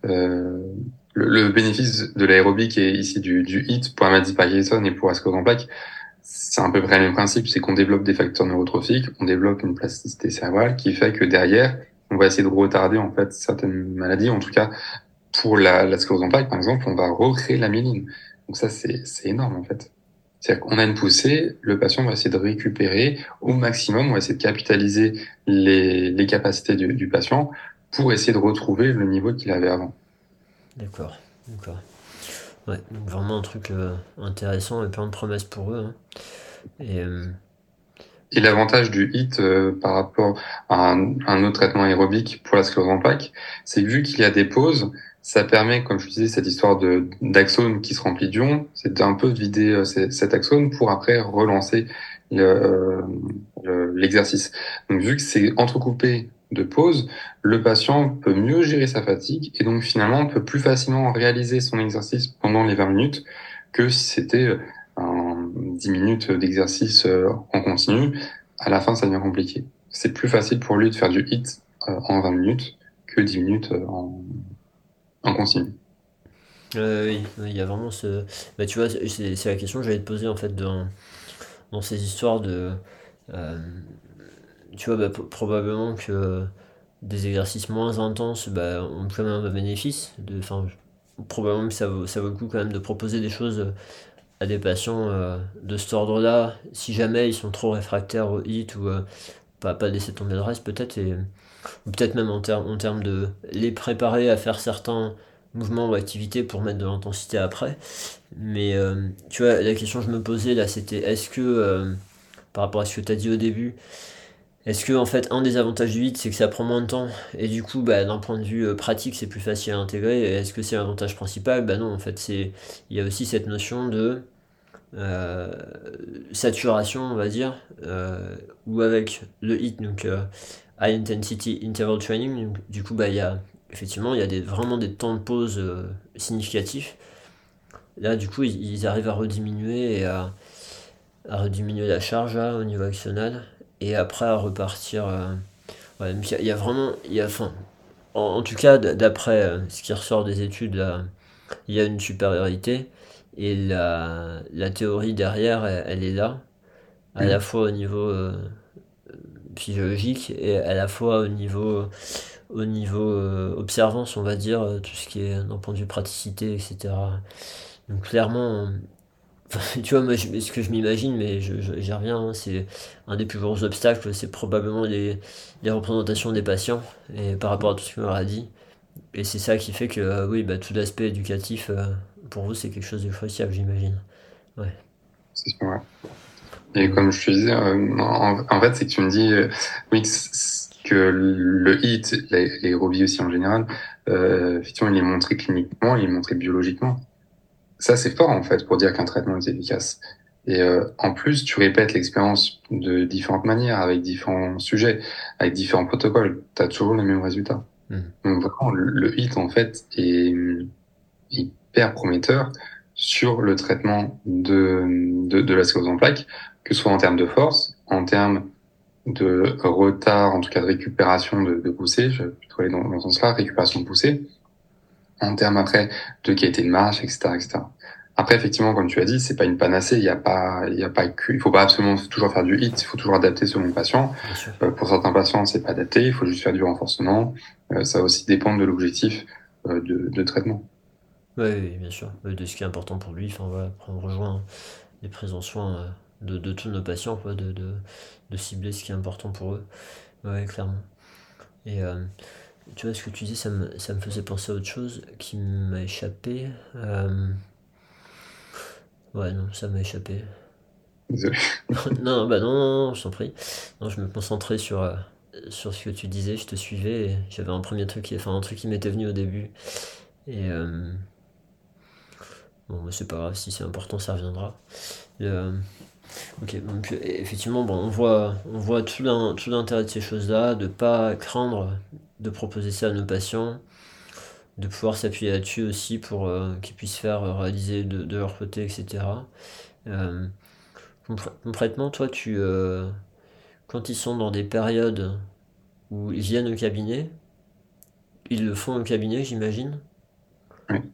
euh le, bénéfice de l'aérobic et ici du, du HIT pour Amadi Parkinson et pour Ascot en plaque, c'est un peu près le même principe, c'est qu'on développe des facteurs neurotrophiques, on développe une plasticité cérébrale qui fait que derrière, on va essayer de retarder en fait certaines maladies. En tout cas, pour la, la sclérose en plaques, par exemple, on va recréer la myéline. Donc ça, c'est énorme en fait. C'est-à-dire qu'on a une poussée, le patient va essayer de récupérer au maximum, on va essayer de capitaliser les, les capacités du, du patient pour essayer de retrouver le niveau qu'il avait avant. D'accord, d'accord. Ouais, donc vraiment un truc euh, intéressant et plein de promesses pour eux. Hein. Et, euh, et l'avantage du HIT euh, par rapport à un, un, autre traitement aérobique pour la sclérose en plaques, c'est que vu qu'il y a des pauses, ça permet, comme je disais, cette histoire de d'axone qui se remplit d'ion, c'est un peu vider cet axone pour après relancer l'exercice. Le, donc vu que c'est entrecoupé de pause, le patient peut mieux gérer sa fatigue et donc finalement peut plus facilement réaliser son exercice pendant les 20 minutes que si c'était 10 minutes d'exercice euh, en continu. À la fin, ça devient compliqué. C'est plus facile pour lui de faire du hit euh, en 20 minutes que 10 minutes euh, en, continu. oui, il y a vraiment ce. Bah, tu vois, c'est la question que j'allais te poser en fait dans, ces histoires de tu vois, bah, probablement que des exercices moins intenses bah, ont quand même un bénéfice. De, probablement que ça vaut, ça vaut le coup quand même de proposer des choses à des patients euh, de cet ordre-là, si jamais ils sont trop réfractaires au HIT ou euh, pas, pas laisser tomber le reste peut-être, ou peut-être même en, en termes de les préparer à faire certains mouvements ou activités pour mettre de l'intensité après. Mais euh, tu vois, la question que je me posais là, c'était est-ce que, par rapport à ce que tu as dit au début, est-ce que en fait un des avantages du 8 c'est que ça prend moins de temps et du coup bah, d'un point de vue euh, pratique c'est plus facile à intégrer est-ce que c'est l'avantage principal? Bah non en fait c'est il y a aussi cette notion de euh, saturation on va dire euh, ou avec le HIT donc high intensity interval training du coup bah il y a effectivement il y a des, vraiment des temps de pause significatifs là du coup ils, arrivent à rediminuer et à, à rediminuer la charge au niveau actionnel et après à repartir. Euh, il y, a vraiment. Y a, enfin, en, tout cas, d'après euh, ce qui ressort des études, il y a une supériorité. Et la, la théorie derrière, elle, est là, à la fois au niveau euh, physiologique et à la fois au niveau, au niveau observance, on va dire, tout ce qui est d'un point de vue praticité, etc. Donc clairement, tu vois, moi, ce que je m'imagine, mais j'y reviens, hein, c'est un des plus gros obstacles, c'est probablement les, représentations des patients, et par rapport à tout ce qu'on leur a dit. Et c'est ça qui fait que, euh, oui, bah, tout l'aspect éducatif, euh, pour vous, c'est quelque chose de crucial, j'imagine. Ouais. C'est. Et comme je te disais, euh, en, fait, c'est que tu me dis, oui, que le HIT, les, les aussi en général, effectivement, il est montré cliniquement, il est montré biologiquement ça, c'est fort en fait pour dire qu'un traitement est efficace. Et euh, en plus, tu répètes l'expérience de différentes manières, avec différents sujets, avec différents protocoles. Tu as toujours les mêmes résultats. Mmh. Donc vraiment, le, HIT en fait est hyper prometteur sur le traitement de, de, de la sclérose en plaques, que ce soit en termes de force, en termes de retard, en tout cas de récupération de, de poussée, je vais plutôt aller dans, dans ce sens-là, récupération de poussée, en termes après de qualité de marche, etc., etc. Après, effectivement, comme tu as dit, c'est pas une panacée. Il y a pas, il y a pas que, il faut pas absolument toujours faire du hit. Il faut toujours adapter selon le patient. Euh, pour certains patients, c'est pas adapté. Il faut juste faire du renforcement. Euh, ça va aussi dépendre de l'objectif euh, de, de, traitement. Oui, bien sûr. De ce qui est important pour lui. Enfin, voilà, on rejoint les prises en soin de, de tous nos patients, quoi, de, de, de, cibler ce qui est important pour eux. Oui, clairement. Et tu vois, ce que tu dis, ça me, ça me faisait penser à autre chose qui m'a échappé. Euh... Ouais, non, ça m'a échappé. Désolé. non, bah non, non, je t'en prie. Non, je me concentrais sur, euh, sur ce que tu disais, je te suivais. J'avais un premier truc, qui, enfin un truc qui m'était venu au début. Et euh... bon, mais c'est pas grave, si c'est important, ça reviendra. Euh, ok, donc effectivement, bon, on voit, on voit tout l'intérêt de ces choses-là, de pas craindre de proposer ça à nos patients, de pouvoir s'appuyer là-dessus aussi pour euh, qu'ils puissent faire euh, réaliser de, leur côté, etc. Euh, concrètement, toi, tu, quand ils sont dans des périodes où ils viennent au cabinet, ils le font au cabinet, j'imagine.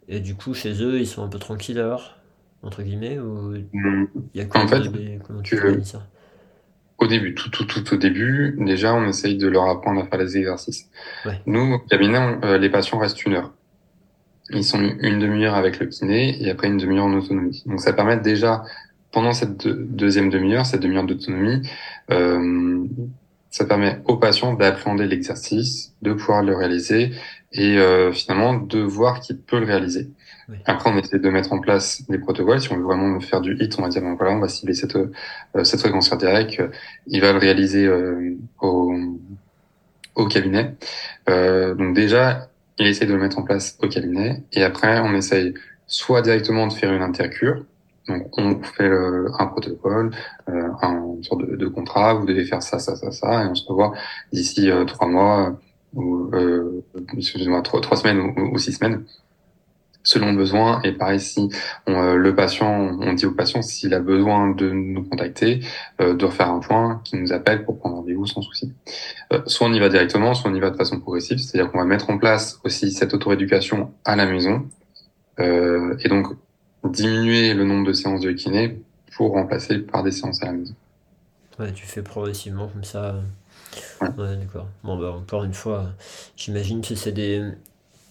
Et du coup, chez eux, ils sont un peu tranquilles alors? Entre guillemets ou Mm. il y a quoi En fait, comment tu que- ça? Au début, tout, tout, tout au début, déjà, on essaye de leur apprendre à faire les exercices. Ouais. Nous, au cabinet, on- euh, les patients restent une heure. Ils sont une demi-heure avec le kiné et après une demi-heure en autonomie. Donc, ça permet déjà, pendant cette deux- deuxième demi-heure, cette demi-heure d'autonomie, euh, ça permet aux patients d'appréhender l'exercice, de pouvoir le réaliser et euh, finalement de voir qu'il peut le réaliser. Après, on essaie de mettre en place des protocoles. Si on veut vraiment faire du hit, on va dire, bon, voilà, on va cibler cette, euh, cette fréquence cardiaque. euh, Il va le réaliser euh, au, au cabinet. Euh, donc déjà, il essaie de le mettre en place au cabinet. Et après, on essaye soit directement de faire une intercure. Donc, on fait le- un protocole, euh, un sorte de, de contrat. Vous devez faire ça, ça, ça, ça, et on se revoit d'ici euh, trois mois ou excusez-moi, trois, semaines ou six semaines selon le besoin. Et pareil, si on, euh, le patient, on dit au patient s'il a besoin de nous contacter, euh, de refaire un point, qu'il nous appelle pour prendre rendez-vous sans souci. Euh, soit on y va directement, soit on y va de façon progressive, c'est-à-dire qu'on va mettre en place aussi cette autoréducation à la maison, euh, et donc diminuer le nombre de séances de kiné pour remplacer par des séances à la maison. Ouais, tu fais progressivement comme ça. Ouais. D'accord. Bon, bah, encore une fois, j'imagine que c'est des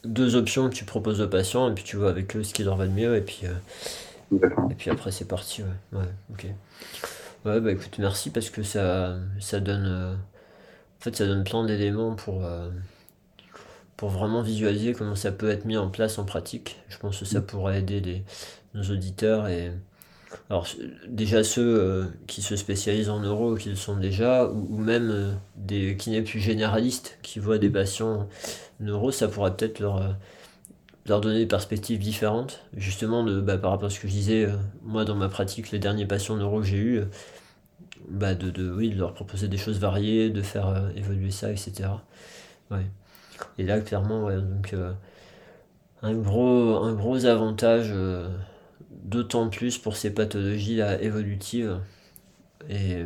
deux options que tu proposes aux patients et puis tu vois avec eux ce qui leur va le mieux et puis, euh, et puis après c'est parti. Ouais, ouais, ok. Ouais, bah écoute, merci parce que ça, ça donne, euh, en fait, ça donne plein d'éléments pour, euh, pour vraiment visualiser comment ça peut être mis en place en pratique. Je pense que ça pourrait aider les, nos auditeurs et alors déjà ceux euh, qui se spécialisent en neuro, qui le sont déjà, ou, même euh, des kinés plus généralistes qui voient des patients neuro, ça pourrait peut-être leur, euh, leur donner des perspectives différentes. Justement, de, bah, par rapport à ce que je disais, moi dans ma pratique, les derniers patients neuro que j'ai euh, bah, de, de, oui, de leur proposer des choses variées, de faire évoluer ça, etc. Et là, clairement, donc, un, gros, un gros avantage, d'autant plus pour ces pathologies-là évolutives. Et,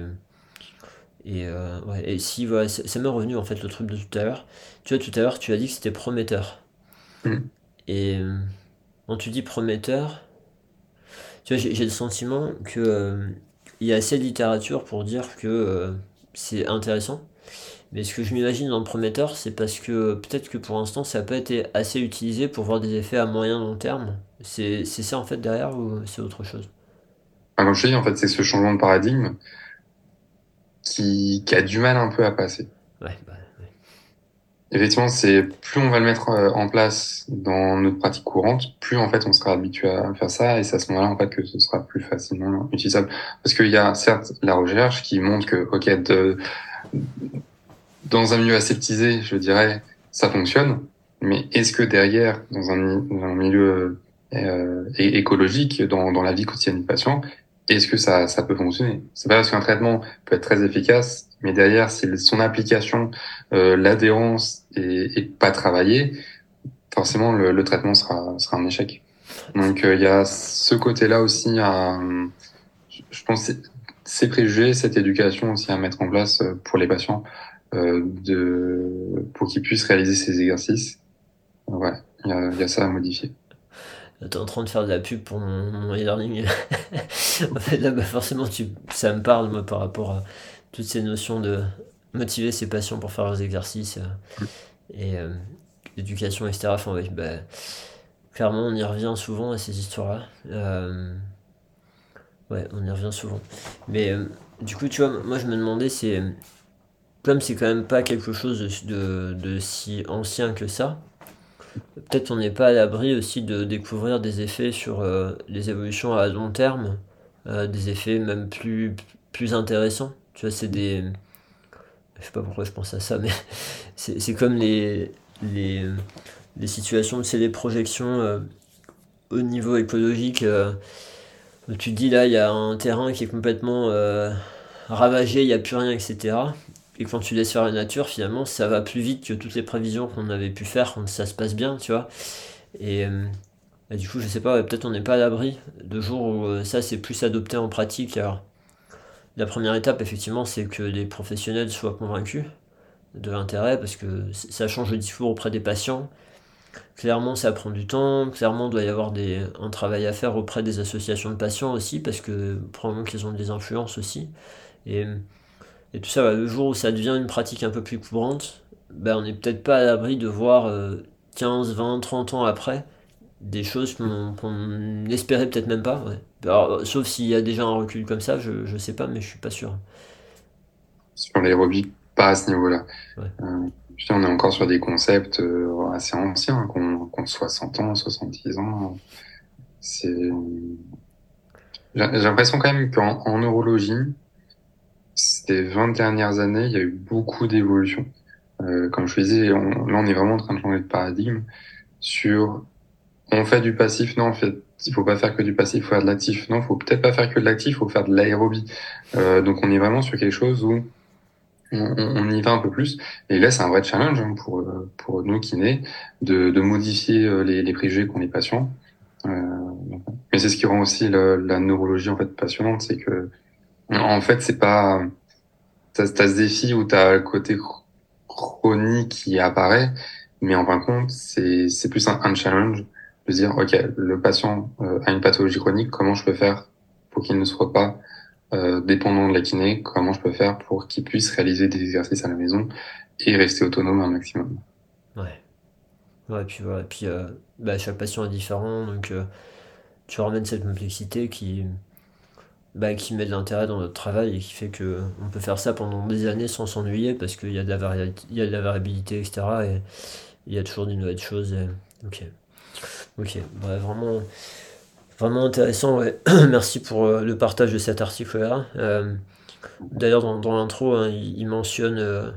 et, euh, ouais, et si, voilà, ça m'est revenu en fait le truc de tout à l'heure. Tu vois, tout à l'heure, tu as dit que c'était prometteur. Mhm. Et euh, quand tu dis prometteur, tu vois, j'ai le sentiment que euh, il y a assez de littérature pour dire que euh, c'est intéressant. Mais ce que je m'imagine dans le prometteur, c'est parce que peut-être que pour l'instant, ça n'a pas été assez utilisé pour voir des effets à moyen long terme. C'est ça en fait derrière ou c'est autre chose? Comme je te dis, en fait, c'est ce changement de paradigme qui, qui a du mal un peu à passer. Ouais, bah, Effectivement, c'est plus on va le mettre euh, en place dans notre pratique courante, plus en fait on sera habitué à faire ça, et c'est à ce moment-là en fait que ce sera plus facilement utilisable. Parce qu'il y a certes la recherche qui montre que ok, de, dans un milieu aseptisé, je dirais, ça fonctionne, mais est-ce que derrière, dans un, milieu euh, écologique, dans, dans la vie quotidienne du patient, est-ce que ça, ça peut fonctionner? C'est pas parce qu'un traitement peut être très efficace, mais derrière, si son application, euh, l'adhérence est, pas travaillée, forcément le, traitement sera, sera un échec. Donc euh, il y a ce côté-là aussi à, je pense, ces préjugés, cette éducation aussi à mettre en place pour les patients, de, pour qu'ils puissent réaliser ces exercices. Voilà, il y a, ça à modifier. T'es en train de faire de la pub pour mon, e-learning. en fait, là, bah, forcément, tu, ça me parle, moi, par rapport à toutes ces notions de motiver ses patients pour faire leurs exercices euh, et euh, l'éducation, etc. Enfin, ouais, bah, clairement, on y revient souvent à ces histoires-là. Euh, ouais, on y revient souvent. Mais euh, du coup, tu vois, moi, je me demandais, c'est c'est quand même pas quelque chose de, si ancien que ça. Peut-être on n'est pas à l'abri aussi de découvrir des effets sur euh, les évolutions à long terme, euh, des effets même plus, plus intéressants. Tu vois, c'est des. Je sais pas pourquoi je pense à ça, mais c'est comme les, les, les situations, c'est les projections euh, au niveau écologique. tu dis là, il y a un terrain qui est complètement ravagé, il n'y a plus rien, etc. Et quand tu laisses faire la nature, finalement, ça va plus vite que toutes les prévisions qu'on avait pu faire quand ça se passe bien, tu vois. Et, euh, et du coup, je sais pas, peut-être on n'est pas à l'abri de jours où euh, ça c'est plus adopté en pratique. Alors, la première étape, effectivement, c'est que les professionnels soient convaincus de l'intérêt parce que ça change le discours auprès des patients. clairement, ça prend du temps. Clairement, il doit y avoir des, un travail à faire auprès des associations de patients aussi, parce que probablement qu'ils ont des influences aussi. Et, et tout ça, le jour où ça devient une pratique un peu plus courante, ben, on n'est peut-être pas à l'abri de voir 15, 20, 30 ans après des choses qu'on n'espérait peut-être même pas. sauf s'il y a déjà un recul comme ça, je, je sais pas, mais je suis pas sûr. Sur l'aérobie, pas à ce niveau-là. Euh, on est encore sur des concepts euh, assez anciens, qu'on qu 60 ans, 70 ans. J'ai l'impression quand même qu'en en neurologie, ces 20 dernières années, il y a eu beaucoup d'évolutions. Euh, comme je disais, on, là, on est vraiment en train de changer de paradigme sur on fait du passif, non, en fait, il faut pas faire que du passif, il faut faire de l'actif. Non, il faut peut-être pas faire que de l'actif, il faut faire de l'aérobie. Euh, donc on est vraiment sur quelque chose où on, y va un peu plus. Et là, c'est un vrai challenge hein, pour pour nous kinés de, de modifier euh, les, les préjugés qu'on est patients. Euh, mais c'est ce qui rend aussi la neurologie en fait passionnante, c'est que en fait c'est pas t'as as ce défi où t'as le côté chronique qui apparaît, mais en fin de compte c'est c'est plus un, challenge de dire, OK, le patient euh, a une pathologie chronique, comment je peux faire pour qu'il ne soit pas euh, dépendant de la kiné, comment je peux faire pour qu'il puisse réaliser des exercices à la maison et rester autonome un maximum. Ouais. Ouais, puis voilà, puis euh, bah, chaque patient est différent, donc tu ramènes cette complexité qui, bah, qui met de l'intérêt dans notre travail et qui fait que on peut faire ça pendant des années sans s'ennuyer parce qu'il y a de la variabilité, etc. Et il y a toujours des nouvelles choses. Ok. Ok, bah, vraiment, vraiment intéressant. Merci pour euh, le partage de cet article-là. Euh, d'ailleurs, dans, l'intro, hein, il, mentionne, euh,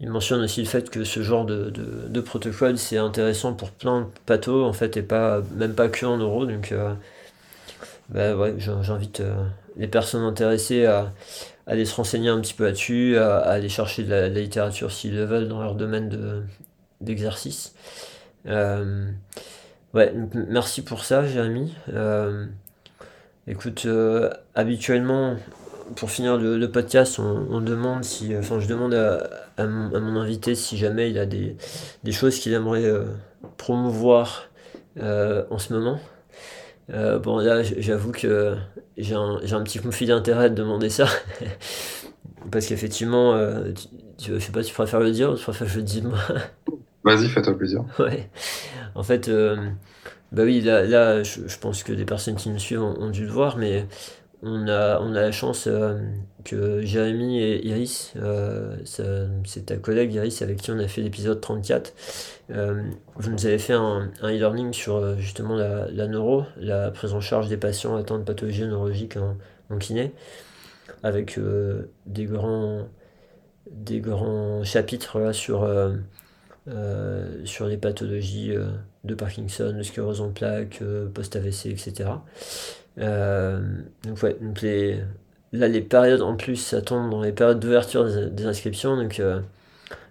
il mentionne aussi le fait que ce genre de, de, protocole, c'est intéressant pour plein de pathos, en fait, et pas, même pas que en euros. Donc, bah, ouais, j'invite les personnes intéressées à, aller se renseigner un petit peu là-dessus, à, aller chercher de la, littérature s'ils le veulent dans leur domaine d'exercice. Ouais, merci pour ça, Jérémy. Euh, écoute, euh, habituellement, pour finir le, podcast, on, demande si, enfin, je demande à, mon, invité si jamais il a des, choses qu'il aimerait euh, promouvoir en ce moment. Bon, là, j'avoue que j'ai un, petit conflit d'intérêt de demander ça. Parce qu'effectivement, tu, je sais pas, tu préfères le dire ou tu préfères que je le dise moi? Vas-y, fais-toi plaisir. Ouais. En fait, euh, bah oui, là, là je, pense que des personnes qui nous suivent ont, dû le voir, mais on a, la chance euh, que Jérémy et Iris, euh, c'est ta collègue Iris avec qui on a fait l'épisode 34, vous nous avez fait un, e-learning sur justement la, neuro, la prise en charge des patients atteints de pathologies neurologiques en, en kiné, avec des, grands, chapitres sur euh, sur les pathologies euh, de Parkinson, de sclérose en plaques, euh, post-AVC, etc. donc, ouais, donc les, là, les périodes en plus, ça tombe dans les périodes d'ouverture des, inscriptions. Donc,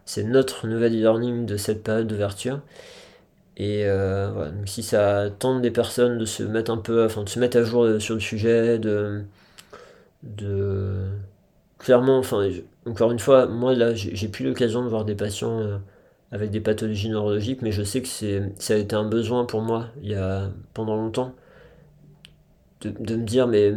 c'est notre nouvel e-learning de cette période d'ouverture. Et voilà, donc si ça tente des personnes de se mettre un peu, enfin de se mettre à jour sur le sujet, de, de clairement, enfin encore une fois, moi là j'ai plus l'occasion de voir des patients avec des pathologies neurologiques, mais je sais que ça a été un besoin pour moi il y a pendant longtemps de, me dire mais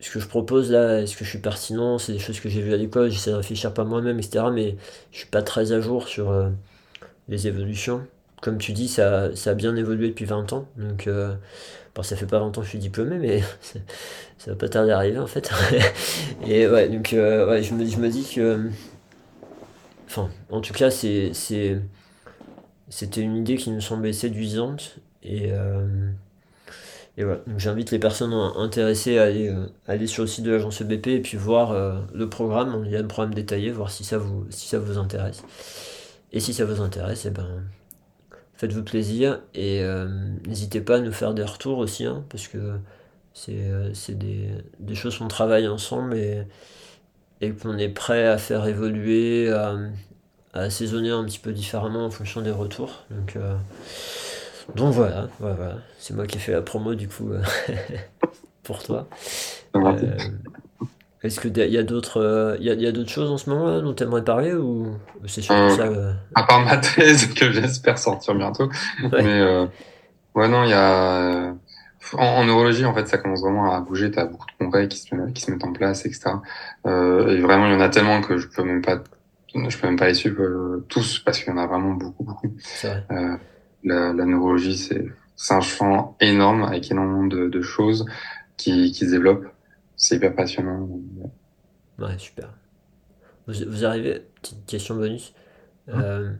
ce que je propose là, est-ce que je suis pertinent C'est des choses que j'ai vues à l'école, j'essaie de réfléchir par moi-même, etc. Mais je suis pas très à jour sur euh, les évolutions. Comme tu dis, ça, ça, a bien évolué depuis 20 ans. Donc, euh, bon, ça fait pas 20 ans que je suis diplômé, mais ça va pas tarder à arriver en fait. Et ouais, donc euh, ouais, je, me, me dis que. Enfin, en tout cas, c'était une idée qui nous semblait séduisante et, euh, et voilà. Donc j'invite les personnes intéressées à aller, euh, aller sur le site de l'agence EBP et puis voir euh, le programme. Il y a un programme détaillé, voir si ça vous, si ça vous intéresse. Et si ça vous intéresse, eh ben, faites-vous plaisir et n'hésitez pas à nous faire des retours aussi, hein, parce que c'est des, des, choses qu'on travaille ensemble et, et qu'on est prêt à faire évoluer, à assaisonner un petit peu différemment en fonction des retours. Donc, euh, donc voilà, voilà, c'est moi qui ai fait la promo du coup euh, pour toi. Euh, Est-ce qu'il y a d'autres il y a, d'autres choses en ce moment dont tu aimerais parler ou c'est surtout ça À part ma thèse que j'espère sortir bientôt. Mais ouais, non, il y a. En, neurologie, en fait, ça commence vraiment à bouger. Tu as beaucoup de congrès qui se, qui se mettent en place, etc. et vraiment, il y en a tellement que je peux même pas je peux même pas les suivre euh, tous parce qu'il y en a vraiment beaucoup, beaucoup. Euh, la, la, neurologie, c'est un champ énorme avec énormément de, de choses qui, qui se développent. C'est hyper passionnant. Ouais, super. Vous, vous arrivez, petite question bonus. Hein euh,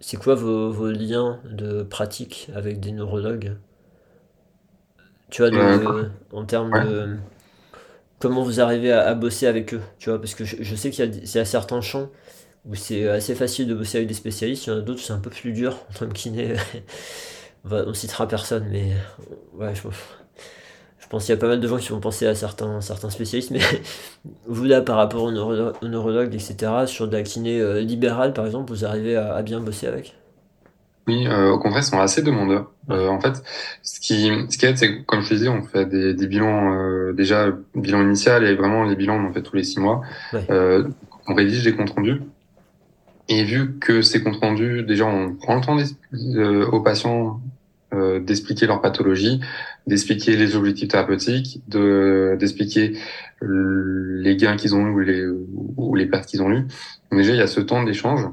c'est quoi vos, vos, liens de pratique avec des neurologues? Tu vois, de, en termes de comment vous arrivez à, à, bosser avec eux, tu vois, parce que je, je sais qu'il y, y, a certains champs où c'est assez facile de bosser avec des spécialistes. Il y en a d'autres, c'est un peu plus dur en tant que kiné. on citera personne, mais ouais, je, pense qu'il y a pas mal de gens qui vont penser à certains, certains spécialistes. Mais vous, là, par rapport aux, neurologues, etc., sur de la kiné euh, libérale, par exemple, vous arrivez à, bien bosser avec? Oui, euh, au contraire, ils sont assez demandeurs. Euh, en fait, ce qui, ce qui aide, c'est comme je disais, on fait des, des bilans, déjà, bilan initial et vraiment les bilans, on en fait tous les six mois. on rédige des comptes rendus et vu que ces comptes rendus, déjà, on prend le temps euh, aux patients euh, d'expliquer leur pathologie, d'expliquer les objectifs thérapeutiques, de d'expliquer les gains qu'ils ont eu ou les, ou les pertes qu'ils ont eues. Déjà, il y a ce temps d'échange.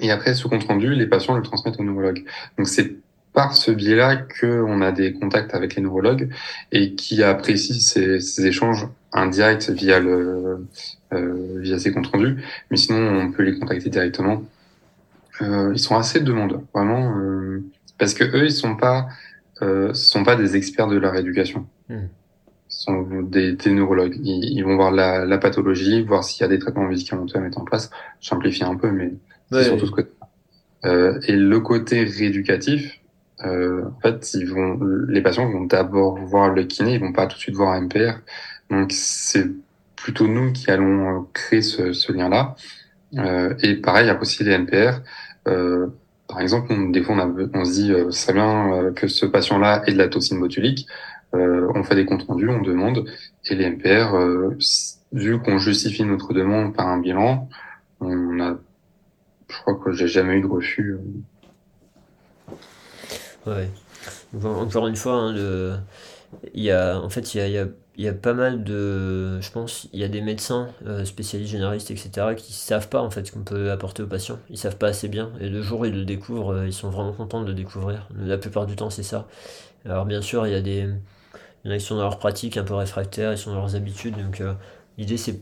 Et après, ce compte rendu, les patients le transmettent au neurologue. Donc c'est par ce biais-là qu'on a des contacts avec les neurologues et qui apprécient ces, ces échanges indirects via le via ces comptes rendus. Mais sinon, on peut les contacter directement. Euh, ils sont assez demandeurs, vraiment, euh, parce que eux, ils sont pas euh, sont pas des experts de la rééducation. Ils sont des, des neurologues. Ils, vont voir la, la pathologie, voir s'il y a des traitements médicamenteux à mettre en place. J'amplifie un peu, mais c'est surtout ce côté. Euh, et le côté rééducatif, euh, en fait, ils vont, les patients vont d'abord voir le kiné, ils vont pas tout de suite voir un MPR. Donc c'est plutôt nous qui allons euh, créer ce, lien-là. Euh, et pareil, il y a aussi les NPR. Euh, par exemple, des fois, on, on se dit, c'est bien que ce patient-là ait de la toxine botulique. on fait des comptes rendus, on demande, et les NPR, vu qu'on justifie notre demande par un bilan, on a, je crois que j'ai jamais eu de refus. Ouais. Encore une fois, hein, le... il y a, en fait, il y a, il y a pas mal de. Je pense, il y a des médecins, euh, spécialistes, généralistes, etc., qui savent pas en fait ce qu'on peut apporter aux patients. Ils savent pas assez bien. Et le jour où ils le découvrent, euh, ils sont vraiment contents de le découvrir. La plupart du temps, c'est ça. Alors, bien sûr, il y a des. Il en a qui sont dans leur pratique un peu réfractaires, ils sont dans leurs habitudes. Donc, euh, l'idée, c'est.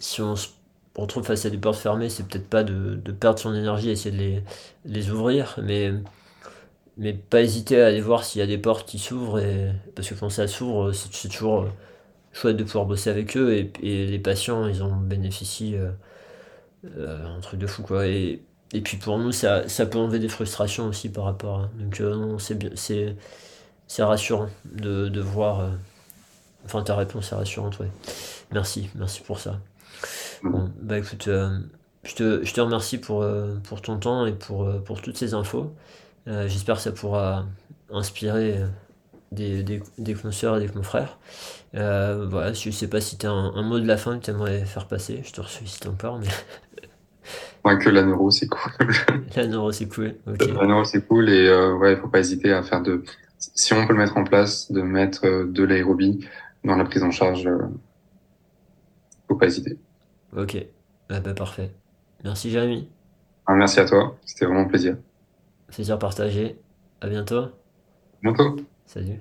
Si on se retrouve face à des portes fermées, c'est peut-être pas de, de, perdre son énergie à essayer de les, les ouvrir, mais mais pas hésiter à aller voir s'il y a des portes qui s'ouvrent et parce que quand ça s'ouvre c'est toujours euh, chouette de pouvoir bosser avec eux et, les patients ils en bénéficient euh, euh, un truc de fou quoi. Et, et puis pour nous ça, ça peut enlever des frustrations aussi par rapport à, donc non c'est bien c'est c'est rassurant de, de voir enfin ta réponse est rassurante ouais. Merci merci pour ça. Bon bah écoute je te, je te remercie pour, pour ton temps et pour, pour toutes ces infos euh, j'espère que ça pourra inspirer euh, des, des, des consoeurs et des confrères. Euh, voilà, je sais pas si tu as un, mot de la fin que tu aimerais faire passer, je te ressuscite encore, mais. Ouais, que la neuro, c'est cool. la neuro, c'est cool. La neuro, c'est cool et euh, ouais, faut pas hésiter à faire de. Si on peut le mettre en place, de mettre de l'aérobie dans la prise en charge, euh, faut pas hésiter. Ok, ah bah, parfait. Merci Jérémy. Ah, merci à toi, c'était vraiment un plaisir. Plaisir partagé. À bientôt. Bientôt. Salut.